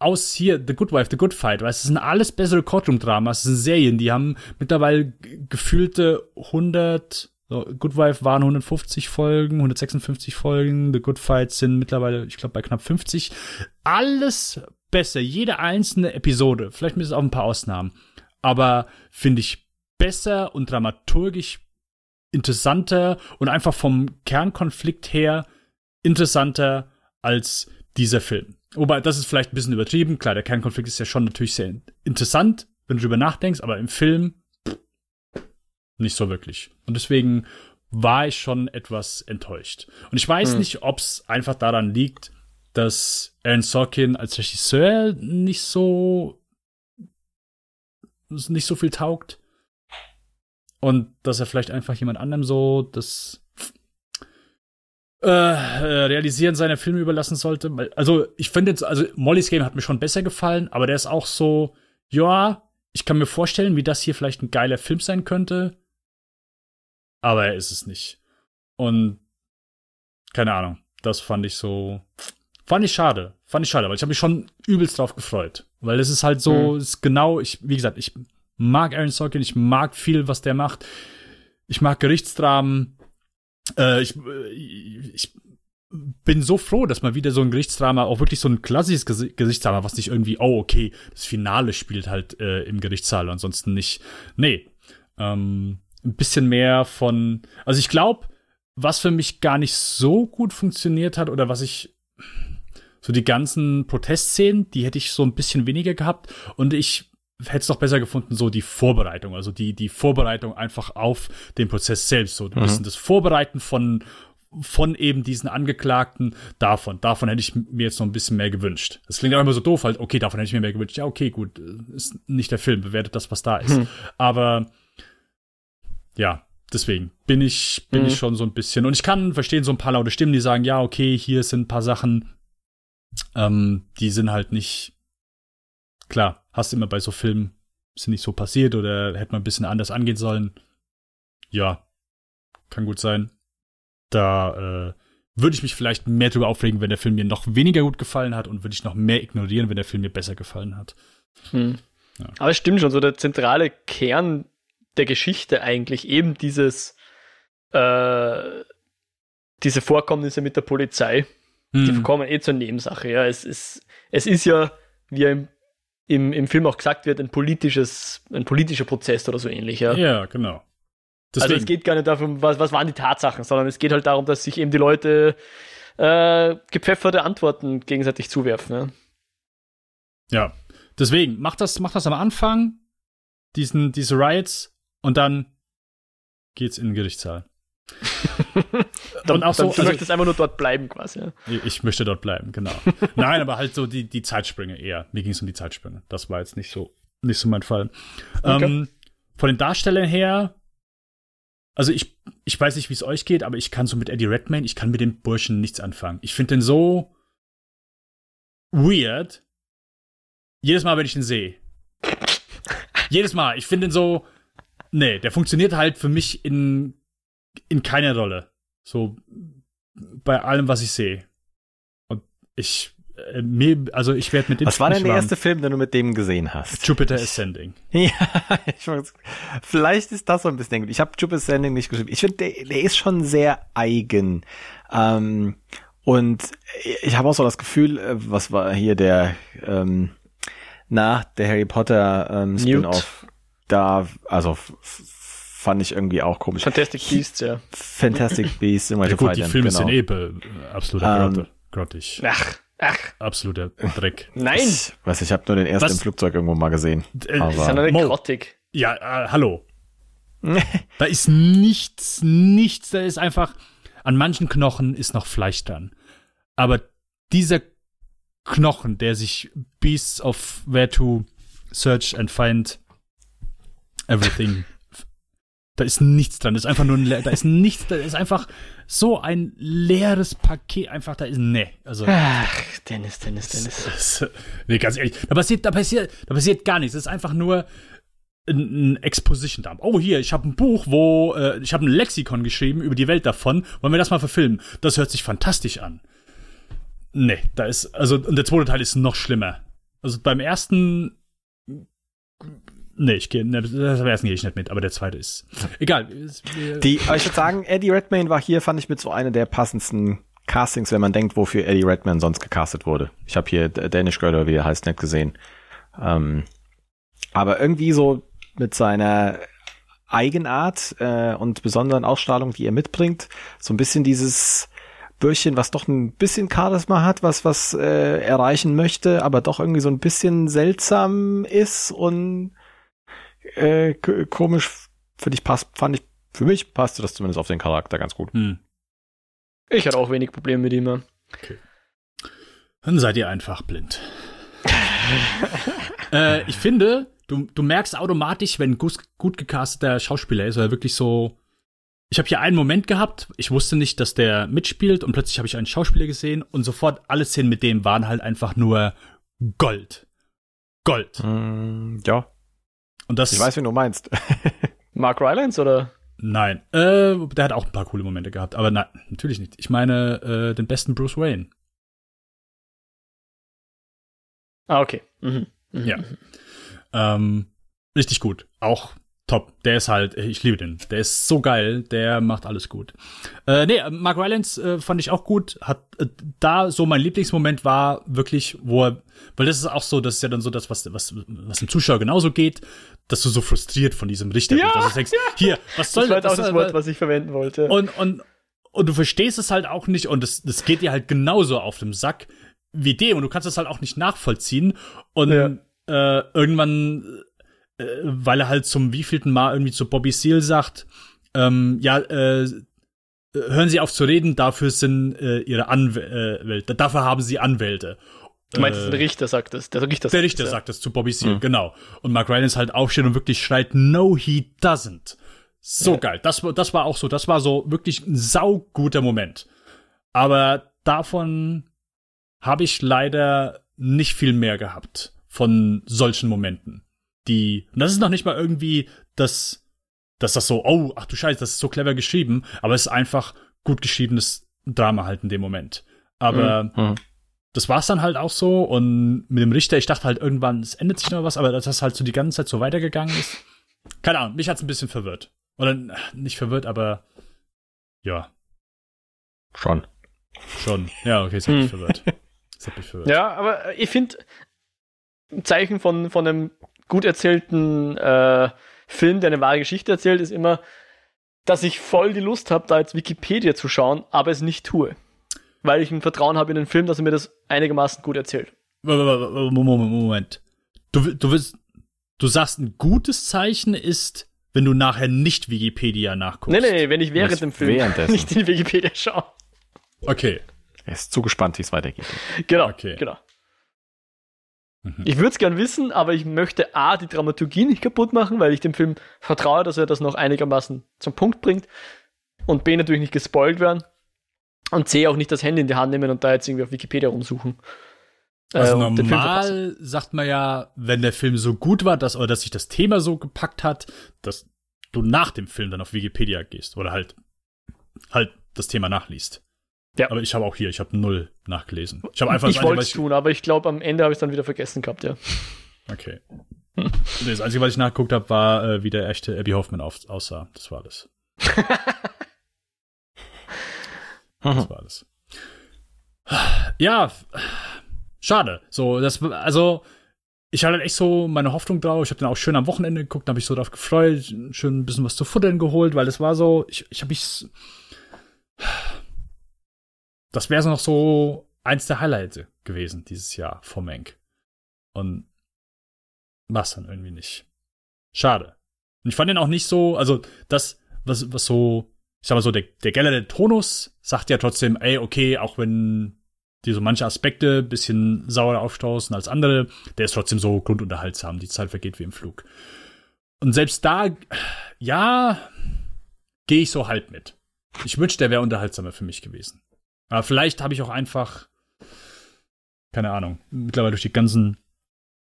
aus hier The Good Wife, The Good Fight, weißt, das sind alles bessere Courtroom-Dramas, das sind Serien, die haben mittlerweile gefühlte 100, so, Good Wife waren 150 Folgen, 156 Folgen, The Good Fight sind mittlerweile, ich glaube, bei knapp 50. Alles besser, jede einzelne Episode, vielleicht mit auch ein paar Ausnahmen, aber finde ich besser und dramaturgisch interessanter und einfach vom Kernkonflikt her interessanter als dieser Film. Wobei, das ist vielleicht ein bisschen übertrieben. Klar, der Kernkonflikt ist ja schon natürlich sehr interessant, wenn du drüber nachdenkst, aber im Film nicht so wirklich. Und deswegen war ich schon etwas enttäuscht. Und ich weiß hm. nicht, ob es einfach daran liegt, dass Aaron Sorkin als Regisseur nicht so nicht so viel taugt und dass er vielleicht einfach jemand anderem so das äh, äh, Realisieren seiner Filme überlassen sollte. Also ich finde jetzt, also Molly's Game hat mir schon besser gefallen, aber der ist auch so, ja, ich kann mir vorstellen, wie das hier vielleicht ein geiler Film sein könnte, aber er ist es nicht. Und keine Ahnung, das fand ich so, fand ich schade, fand ich schade, weil ich habe mich schon übelst drauf gefreut, weil es ist halt so, mhm. ist genau, ich, wie gesagt, ich mag Aaron Sorkin, ich mag viel, was der macht. Ich mag Gerichtsdramen. Äh, ich, äh, ich bin so froh, dass mal wieder so ein Gerichtsdrama, auch wirklich so ein klassisches Gerichtsdrama, was nicht irgendwie, oh, okay, das Finale spielt halt äh, im Gerichtssaal, ansonsten nicht. Nee. Ähm, ein bisschen mehr von. Also ich glaube, was für mich gar nicht so gut funktioniert hat oder was ich so die ganzen Protestszenen, die hätte ich so ein bisschen weniger gehabt und ich hätte es doch besser gefunden, so die Vorbereitung, also die, die Vorbereitung einfach auf den Prozess selbst, so ein mhm. bisschen das Vorbereiten von, von eben diesen Angeklagten davon. Davon hätte ich mir jetzt noch ein bisschen mehr gewünscht. Das klingt auch immer so doof, halt, okay, davon hätte ich mir mehr gewünscht. Ja, okay, gut, ist nicht der Film, bewertet das, was da ist. Mhm. Aber ja, deswegen bin ich, bin mhm. ich schon so ein bisschen. Und ich kann verstehen, so ein paar laute Stimmen, die sagen, ja, okay, hier sind ein paar Sachen, ähm, die sind halt nicht klar, hast du immer bei so Filmen, ist nicht so passiert oder hätte man ein bisschen anders angehen sollen. Ja, kann gut sein. Da äh, würde ich mich vielleicht mehr drüber aufregen, wenn der Film mir noch weniger gut gefallen hat und würde ich noch mehr ignorieren, wenn der Film mir besser gefallen hat. Hm. Ja. Aber es stimmt schon, so der zentrale Kern der Geschichte eigentlich eben dieses äh, diese Vorkommnisse mit der Polizei, hm. die kommen eh zur Nebensache. Ja, es ist es ist ja wie im im, im Film auch gesagt wird, ein politisches, ein politischer Prozess oder so ähnlich. Ja, ja genau. Deswegen. Also es geht gar nicht darum, was, was waren die Tatsachen, sondern es geht halt darum, dass sich eben die Leute äh, gepfefferte Antworten gegenseitig zuwerfen. Ja. ja. Deswegen, mach das, mach das am Anfang, diesen, diese Riots, und dann geht's in den Gerichtssaal. dann, und auch so, du also, möchtest einfach nur dort bleiben quasi. Ja. Ich möchte dort bleiben, genau. Nein, aber halt so die, die Zeitsprünge eher. Mir ging es um die Zeitsprünge. Das war jetzt nicht so, nicht so mein Fall. Okay. Ähm, von den Darstellern her, also ich, ich weiß nicht, wie es euch geht, aber ich kann so mit Eddie Redmayne, ich kann mit dem Burschen nichts anfangen. Ich finde den so weird. jedes Mal, wenn ich ihn sehe. jedes Mal. Ich finde ihn so, nee, der funktioniert halt für mich in, in keiner Rolle. So, bei allem, was ich sehe. Und ich, äh, mir, also ich werde mit dem. Was war denn der erste Film, den du mit dem gesehen hast? Jupiter Ascending. ja, ich weiß, vielleicht ist das so ein bisschen. Ich habe Jupiter Ascending nicht geschrieben. Ich finde, der, der ist schon sehr eigen. Ähm, und ich habe auch so das Gefühl, äh, was war hier der, ähm, na, der Harry Potter ähm, Spin-off, da, also fand ich irgendwie auch komisch. Fantastic Beasts, ja. Fantastic Beasts, ja, gut, die Filme genau. sind eh absoluter ähm, grottig. Ach, ach. Absoluter Dreck. Nein! Ich weiß, ich habe nur den ersten Was? im Flugzeug irgendwo mal gesehen. Äh, aber ist ja nur grottig. Ja, äh, hallo. da ist nichts, nichts, da ist einfach, an manchen Knochen ist noch Fleisch dran. Aber dieser Knochen, der sich Beasts of Where to Search and Find Everything da ist nichts dran. Das ist einfach nur ein, da ist nichts, da ist einfach so ein leeres Paket. Einfach, da ist, ne. Also. Ach, Dennis, Dennis, Dennis. Das, nee, ganz ehrlich. Da passiert, da passiert, da passiert gar nichts. Das ist einfach nur ein, Exposition Dump. Oh, hier, ich habe ein Buch, wo, äh, ich habe ein Lexikon geschrieben über die Welt davon. Wollen wir das mal verfilmen? Das hört sich fantastisch an. Nee, da ist, also, und der zweite Teil ist noch schlimmer. Also beim ersten Nee, ich gehe, ne, das ersten gehe ich nicht mit, aber der zweite ist. Egal. Die, aber ich würde sagen, Eddie Redmayne war hier, fand ich mit so einer der passendsten Castings, wenn man denkt, wofür Eddie Redmayne sonst gecastet wurde. Ich habe hier Danish Girl oder wie er heißt, nicht gesehen. Ähm, aber irgendwie so mit seiner Eigenart äh, und besonderen Ausstrahlung, die er mitbringt, so ein bisschen dieses Bürchen, was doch ein bisschen Charisma hat, was was äh, erreichen möchte, aber doch irgendwie so ein bisschen seltsam ist und äh, komisch. Für dich passt, fand ich, für mich passte das zumindest auf den Charakter ganz gut. Hm. Ich hatte auch wenig Probleme mit ihm. Okay. Dann seid ihr einfach blind. äh, ich finde, du, du merkst automatisch, wenn gut, gut gecasteter Schauspieler ist, oder wirklich so. Ich habe hier einen Moment gehabt, ich wusste nicht, dass der mitspielt und plötzlich habe ich einen Schauspieler gesehen und sofort alle Szenen mit dem waren halt einfach nur Gold. Gold. Mm, ja. Und das, ich weiß, wie du meinst. Mark Rylance oder? Nein, äh, der hat auch ein paar coole Momente gehabt, aber nein, natürlich nicht. Ich meine äh, den besten Bruce Wayne. Ah, okay. Mhm. Mhm. Ja. Ähm, richtig gut. Auch top. Der ist halt, ich liebe den. Der ist so geil, der macht alles gut. Äh, nee, Mark Rylance äh, fand ich auch gut. Hat äh, da so mein Lieblingsmoment war wirklich, wo er, weil das ist auch so, das ist ja dann so das, was, was, was dem Zuschauer genauso geht, dass du so frustriert von diesem Richter ja, bist. Also du denkst, ja. hier, was soll das? Das war auch das Wort, was ich verwenden wollte. Und, und, und du verstehst es halt auch nicht und es, das geht dir halt genauso auf dem Sack wie dem und du kannst es halt auch nicht nachvollziehen und ja. äh, irgendwann äh, weil er halt zum wievielten Mal irgendwie zu Bobby Seal sagt, ähm, ja, äh, hören Sie auf zu reden, dafür sind äh, Ihre Anwälte, dafür haben Sie Anwälte. Du meinst, äh, der Richter sagt das, der Richter, der Richter sagt das zu Bobby Seal, mhm. genau. Und Mark Rylance halt aufsteht und wirklich schreit, no, he doesn't. So ja. geil. Das, das war auch so, das war so wirklich ein sauguter Moment. Aber davon habe ich leider nicht viel mehr gehabt von solchen Momenten die, und das ist noch nicht mal irgendwie das, dass das so, oh, ach du Scheiße, das ist so clever geschrieben, aber es ist einfach gut geschriebenes Drama halt in dem Moment. Aber mhm. mhm. das war's dann halt auch so und mit dem Richter, ich dachte halt irgendwann, es endet sich noch was, aber dass das halt so die ganze Zeit so weitergegangen ist. Keine Ahnung, mich hat's ein bisschen verwirrt. Oder nicht verwirrt, aber ja. Schon. Schon. Ja, okay, es hat mich hm. verwirrt. Es hat mich verwirrt. Ja, aber ich finde, ein Zeichen von, von einem gut erzählten äh, Film, der eine wahre Geschichte erzählt, ist immer, dass ich voll die Lust habe, da jetzt Wikipedia zu schauen, aber es nicht tue. Weil ich ein Vertrauen habe in den Film, dass er mir das einigermaßen gut erzählt. Moment, Moment. Du, du, willst, du sagst, ein gutes Zeichen ist, wenn du nachher nicht Wikipedia nachguckst. Nee, nee, nee wenn ich während Was dem Film nicht in Wikipedia schaue. Okay. Er ist zu gespannt, wie es weitergeht. Genau, okay. genau. Mhm. Ich würde es gern wissen, aber ich möchte A, die Dramaturgie nicht kaputt machen, weil ich dem Film vertraue, dass er das noch einigermaßen zum Punkt bringt. Und B, natürlich nicht gespoilt werden. Und C, auch nicht das Handy in die Hand nehmen und da jetzt irgendwie auf Wikipedia rumsuchen. Also äh, normal sagt man ja, wenn der Film so gut war, dass, oder dass sich das Thema so gepackt hat, dass du nach dem Film dann auf Wikipedia gehst oder halt halt das Thema nachliest. Ja. Aber ich habe auch hier, ich habe null nachgelesen. Ich habe einfach Ich wollte es tun, aber ich glaube, am Ende habe ich es dann wieder vergessen gehabt, ja. Okay. das Einzige, was ich nachgeguckt habe, war, äh, wie der echte Abby Hoffman aussah. Das war alles. das war alles. Ja, schade. So, das, also, ich hatte echt so meine Hoffnung drauf. Ich habe den auch schön am Wochenende geguckt, habe ich so drauf gefreut, schön ein bisschen was zu futtern geholt, weil es war so, ich, ich habe mich. Das wäre so noch so eins der Highlights gewesen dieses Jahr vom Menk. Und was dann irgendwie nicht. Schade. Und ich fand den auch nicht so, also das, was, was so, ich sag mal so, der, der generelle Tonus sagt ja trotzdem, ey, okay, auch wenn die so manche Aspekte bisschen sauer aufstoßen als andere, der ist trotzdem so grundunterhaltsam. Die Zeit vergeht wie im Flug. Und selbst da, ja, gehe ich so halb mit. Ich wünschte, der wäre unterhaltsamer für mich gewesen. Aber vielleicht habe ich auch einfach, keine Ahnung, mittlerweile durch die ganzen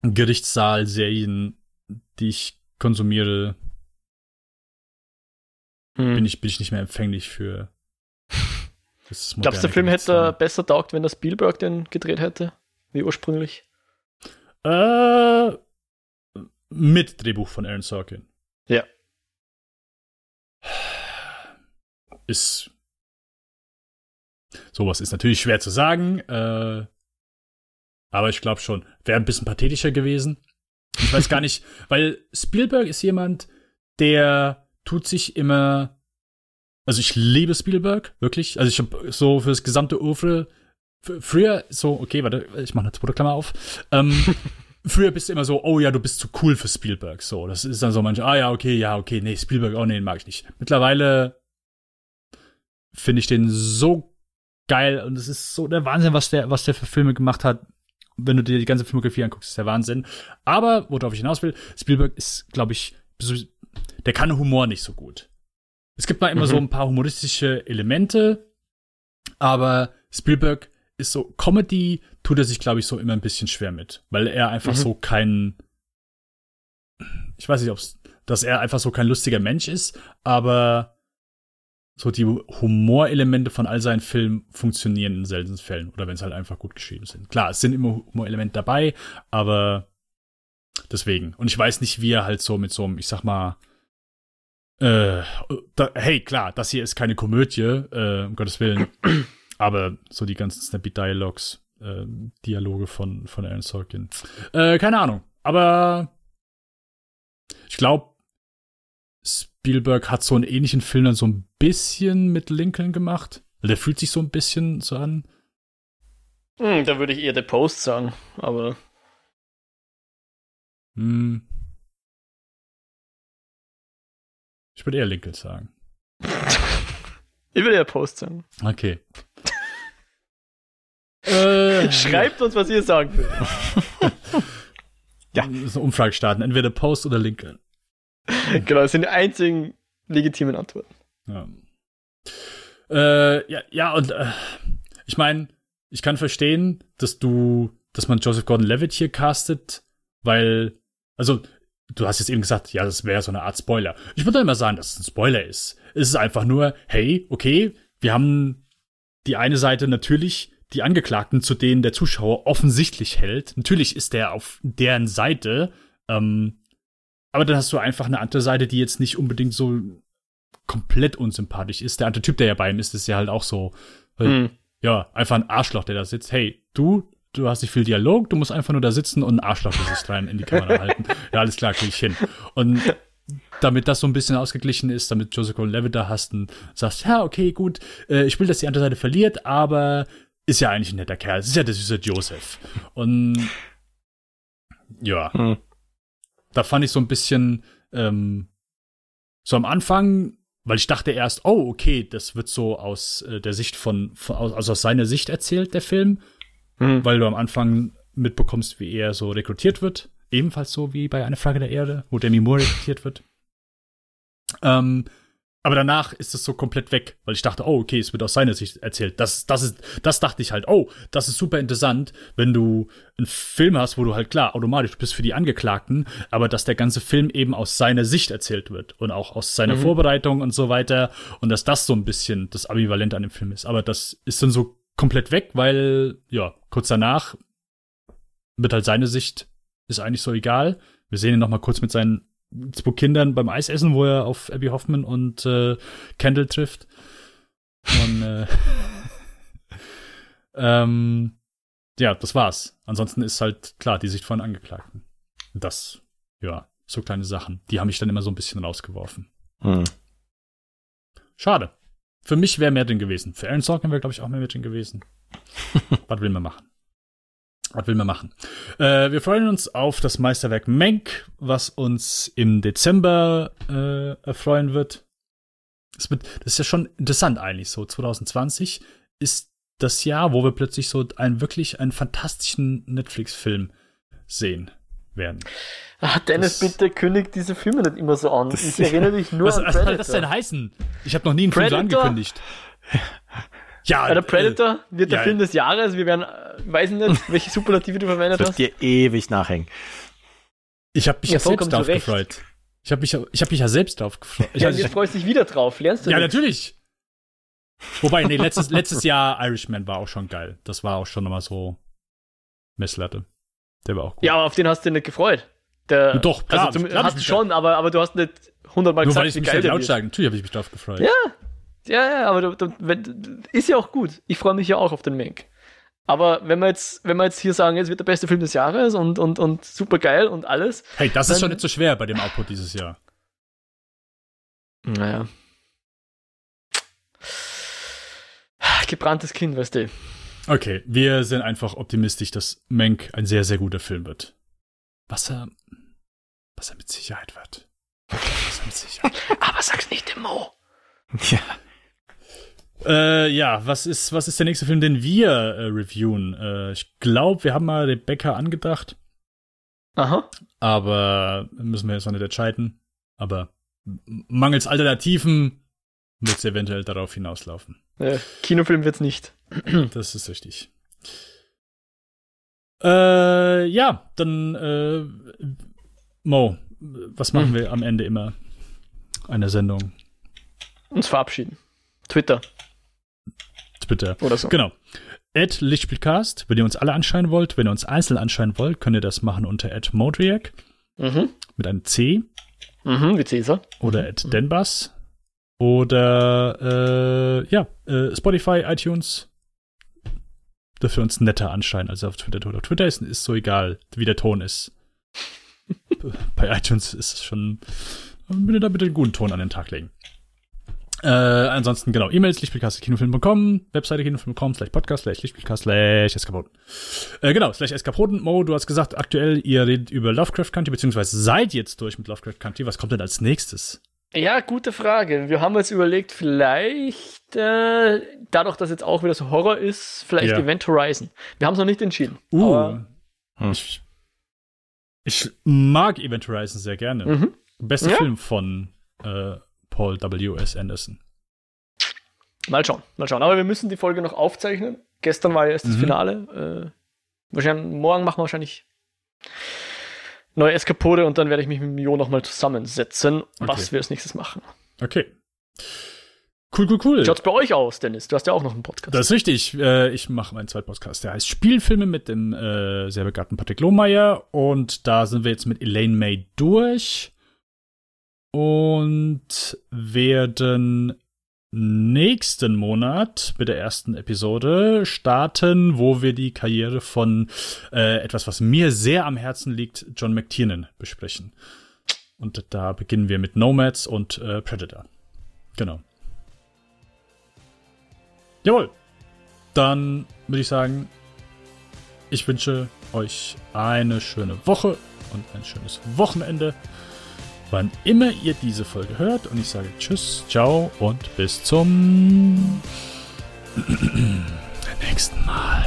Gerichtssaal-Serien, die ich konsumiere, hm. bin, ich, bin ich nicht mehr empfänglich für Glaubst du, der Film hätte besser taugt, wenn der Spielberg den gedreht hätte, wie ursprünglich? Äh, mit Drehbuch von Aaron Sorkin. Ja. Ist. Sowas ist natürlich schwer zu sagen, äh, aber ich glaube schon, wäre ein bisschen pathetischer gewesen. Ich weiß gar nicht, weil Spielberg ist jemand, der tut sich immer also ich liebe Spielberg, wirklich. Also ich habe so für das gesamte Oeuvre früher so, okay, warte, ich mache eine zweite Klammer auf. Ähm, früher bist du immer so, oh ja, du bist zu cool für Spielberg. So, das ist dann so manche, ah ja, okay, ja, okay, nee, Spielberg, oh nee, den mag ich nicht. Mittlerweile finde ich den so geil und es ist so der Wahnsinn, was der, was der für Filme gemacht hat. Wenn du dir die ganze Filmografie anguckst, ist der Wahnsinn. Aber, worauf ich hinaus will, Spielberg ist, glaube ich, der kann Humor nicht so gut. Es gibt mal immer mhm. so ein paar humoristische Elemente, aber Spielberg ist so Comedy, tut er sich, glaube ich, so immer ein bisschen schwer mit, weil er einfach mhm. so kein, ich weiß nicht, ob dass er einfach so kein lustiger Mensch ist, aber so die Humorelemente von all seinen Filmen funktionieren in seltenen Fällen oder wenn es halt einfach gut geschrieben sind. Klar, es sind immer Humorelemente dabei, aber deswegen. Und ich weiß nicht, wie er halt so mit so einem, ich sag mal, äh, da, hey, klar, das hier ist keine Komödie, äh, um Gottes Willen. Aber so die ganzen Snappy Dialogs, äh, Dialoge von, von Aaron Sorkin. Äh, keine Ahnung. Aber ich glaube, Spielberg hat so einen ähnlichen Film dann so ein bisschen mit Lincoln gemacht. Der fühlt sich so ein bisschen so an. Hm, da würde ich eher The Post sagen, aber. Hm, Ich würde eher Lincoln sagen. ich würde eher Post sagen. Okay. äh, Schreibt uns, was ihr sagen will. ja. Eine Umfrage starten. Entweder Post oder Lincoln. Genau, das sind die einzigen legitimen Antworten. Ja. Äh, ja, ja, und äh, ich meine, ich kann verstehen, dass du, dass man Joseph Gordon-Levitt hier castet, weil, also du hast jetzt eben gesagt, ja, das wäre so eine Art Spoiler. Ich würde immer sagen, dass es ein Spoiler ist. Es ist einfach nur, hey, okay, wir haben die eine Seite natürlich die Angeklagten, zu denen der Zuschauer offensichtlich hält. Natürlich ist der auf deren Seite, ähm, aber dann hast du einfach eine andere Seite, die jetzt nicht unbedingt so komplett unsympathisch ist. Der andere Typ, der ja bei ihm ist, ist ja halt auch so, mhm. ja, einfach ein Arschloch, der da sitzt. Hey, du, du hast nicht viel Dialog, du musst einfach nur da sitzen und ein Arschlochgesicht rein in die Kamera halten. Ja, alles klar, krieg ich hin. Und damit das so ein bisschen ausgeglichen ist, damit Joseph Gordon-Levitt da hast und sagst, ja, okay, gut, äh, ich will, dass die andere Seite verliert, aber ist ja eigentlich ein netter Kerl. Es ist ja der süße Joseph. Und ja, hm. Da fand ich so ein bisschen ähm, so am Anfang, weil ich dachte erst, oh, okay, das wird so aus äh, der Sicht von, von also aus seiner Sicht erzählt, der Film mhm. weil du am Anfang mitbekommst, wie er so rekrutiert wird. Ebenfalls so wie bei Eine Frage der Erde, wo Demi Moore rekrutiert wird. Ähm, Aber danach ist es so komplett weg, weil ich dachte, oh, okay, es wird aus seiner Sicht erzählt. Das, das, ist, das dachte ich halt, oh, das ist super interessant, wenn du einen Film hast, wo du halt klar, automatisch bist für die Angeklagten, aber dass der ganze Film eben aus seiner Sicht erzählt wird und auch aus seiner mhm. Vorbereitung und so weiter und dass das so ein bisschen das Ambivalente an dem Film ist. Aber das ist dann so komplett weg, weil, ja, kurz danach wird halt seine Sicht, ist eigentlich so egal. Wir sehen ihn noch mal kurz mit seinen zwei Kindern beim Eisessen, wo er auf Abby Hoffman und äh, Kendall trifft. Und äh, ähm, ja, das war's. Ansonsten ist halt klar die Sicht von Angeklagten. Das, ja, so kleine Sachen. Die haben mich dann immer so ein bisschen rausgeworfen. Hm. Schade. Für mich wäre mehr drin gewesen. Für Aaron Sorkin wäre, glaube ich, auch mehr drin gewesen. Was will man machen? Was will man machen? Äh, wir freuen uns auf das Meisterwerk Menk, was uns im Dezember äh, erfreuen wird. Das, wird. das ist ja schon interessant eigentlich so. 2020 ist das Jahr, wo wir plötzlich so einen wirklich einen fantastischen Netflix-Film sehen werden. Ach, Dennis, das, bitte kündigt diese Filme nicht immer so an. Ich erinnere dich nur was, an Predator. Was soll das denn heißen? Ich habe noch nie einen Predator? Film so angekündigt. Ja, Bei der Predator äh, wird der ja, Film des Jahres. Wir werden, äh, weiß nicht, welche Superlative du verwendet hast. dir ewig nachhängen. Ich habe mich ja, ja selbst drauf gefreut. Ich habe mich, ich hab mich ja selbst drauf gefreut. Ich, ja, also, jetzt freust du dich wieder drauf. Lernst du Ja, nichts? natürlich. Wobei, nee, letztes, letztes Jahr Irishman war auch schon geil. Das war auch schon nochmal so Messlatte. Der war auch gut. Ja, aber auf den hast du nicht gefreut. Der, Doch, klar. Also, zum, hast du schon, aber, aber du hast nicht hundertmal gesagt, Nur weil ich mich halt laut sagen. Natürlich habe ich mich drauf gefreut. Ja, ja, ja, aber du, du, wenn, ist ja auch gut. Ich freue mich ja auch auf den Mank. Aber wenn wir jetzt, wenn wir jetzt hier sagen, es wird der beste Film des Jahres und, und, und super geil und alles. Hey, das ist schon nicht so schwer bei dem Output dieses Jahr. Naja. Gebranntes Kind, weißt du. Okay, wir sind einfach optimistisch, dass Mank ein sehr, sehr guter Film wird. Was er, was er mit Sicherheit wird. Was er mit Sicherheit. Aber sag's nicht dem Mo. Ja. Äh, ja, was ist, was ist der nächste Film, den wir äh, reviewen? Äh, ich glaube, wir haben mal Rebecca angedacht. Aha. Aber müssen wir jetzt noch nicht entscheiden. Aber mangels Alternativen wird es eventuell darauf hinauslaufen. Äh, Kinofilm wird's nicht. das ist richtig. Äh, ja, dann äh, Mo, was machen hm. wir am Ende immer einer Sendung? Uns verabschieden. Twitter. Twitter. Oder so. Genau. At Lichtspielcast, wenn ihr uns alle anschauen wollt, wenn ihr uns einzeln anschauen wollt, könnt ihr das machen unter at Modriac mhm. mit einem C. Mhm, wie Cäsar. Oder at mhm. Denbas. Oder äh, ja, äh, Spotify, iTunes. Dafür uns netter anscheinen als auf Twitter. Auf Twitter ist, ist so egal, wie der Ton ist. Bei iTunes ist es schon. Bitte da bitte einen guten Ton an den Tag legen. Äh, ansonsten, genau, E-Mails, lichtspielcast.kinofilm.com, Webseite kinofilm.com, slash podcast, slash lichtspielcast, slash eskapoden. Äh, genau, slash eskapoden. Mo, du hast gesagt, aktuell, ihr redet über Lovecraft Country, beziehungsweise seid jetzt durch mit Lovecraft Country. Was kommt denn als nächstes? Ja, gute Frage. Wir haben jetzt überlegt, vielleicht, äh, dadurch, dass jetzt auch wieder so Horror ist, vielleicht ja. Event Horizon. Wir haben es noch nicht entschieden. Uh. Hm. Ich, ich, mag Event Horizon sehr gerne. Mhm. Bester ja? Film von äh, Paul W.S. Anderson. Mal schauen, mal schauen. Aber wir müssen die Folge noch aufzeichnen. Gestern war ja erst das mhm. Finale. Äh, wahrscheinlich, morgen machen wir wahrscheinlich neue Eskapode und dann werde ich mich mit Mio nochmal zusammensetzen, okay. was wir als nächstes machen. Okay. Cool, cool, cool. Schaut's bei euch aus, Dennis? Du hast ja auch noch einen Podcast. Das ist richtig. Äh, ich mache meinen zweiten Podcast. Der heißt Spielfilme mit dem äh, sehr begabten Patrick Lohmeier. Und da sind wir jetzt mit Elaine May durch und werden nächsten Monat mit der ersten Episode starten, wo wir die Karriere von äh, etwas, was mir sehr am Herzen liegt, John McTiernan besprechen. Und da beginnen wir mit Nomads und äh, Predator. Genau. Jawohl. Dann würde ich sagen, ich wünsche euch eine schöne Woche und ein schönes Wochenende wann immer ihr diese Folge hört. Und ich sage Tschüss, ciao und bis zum nächsten Mal.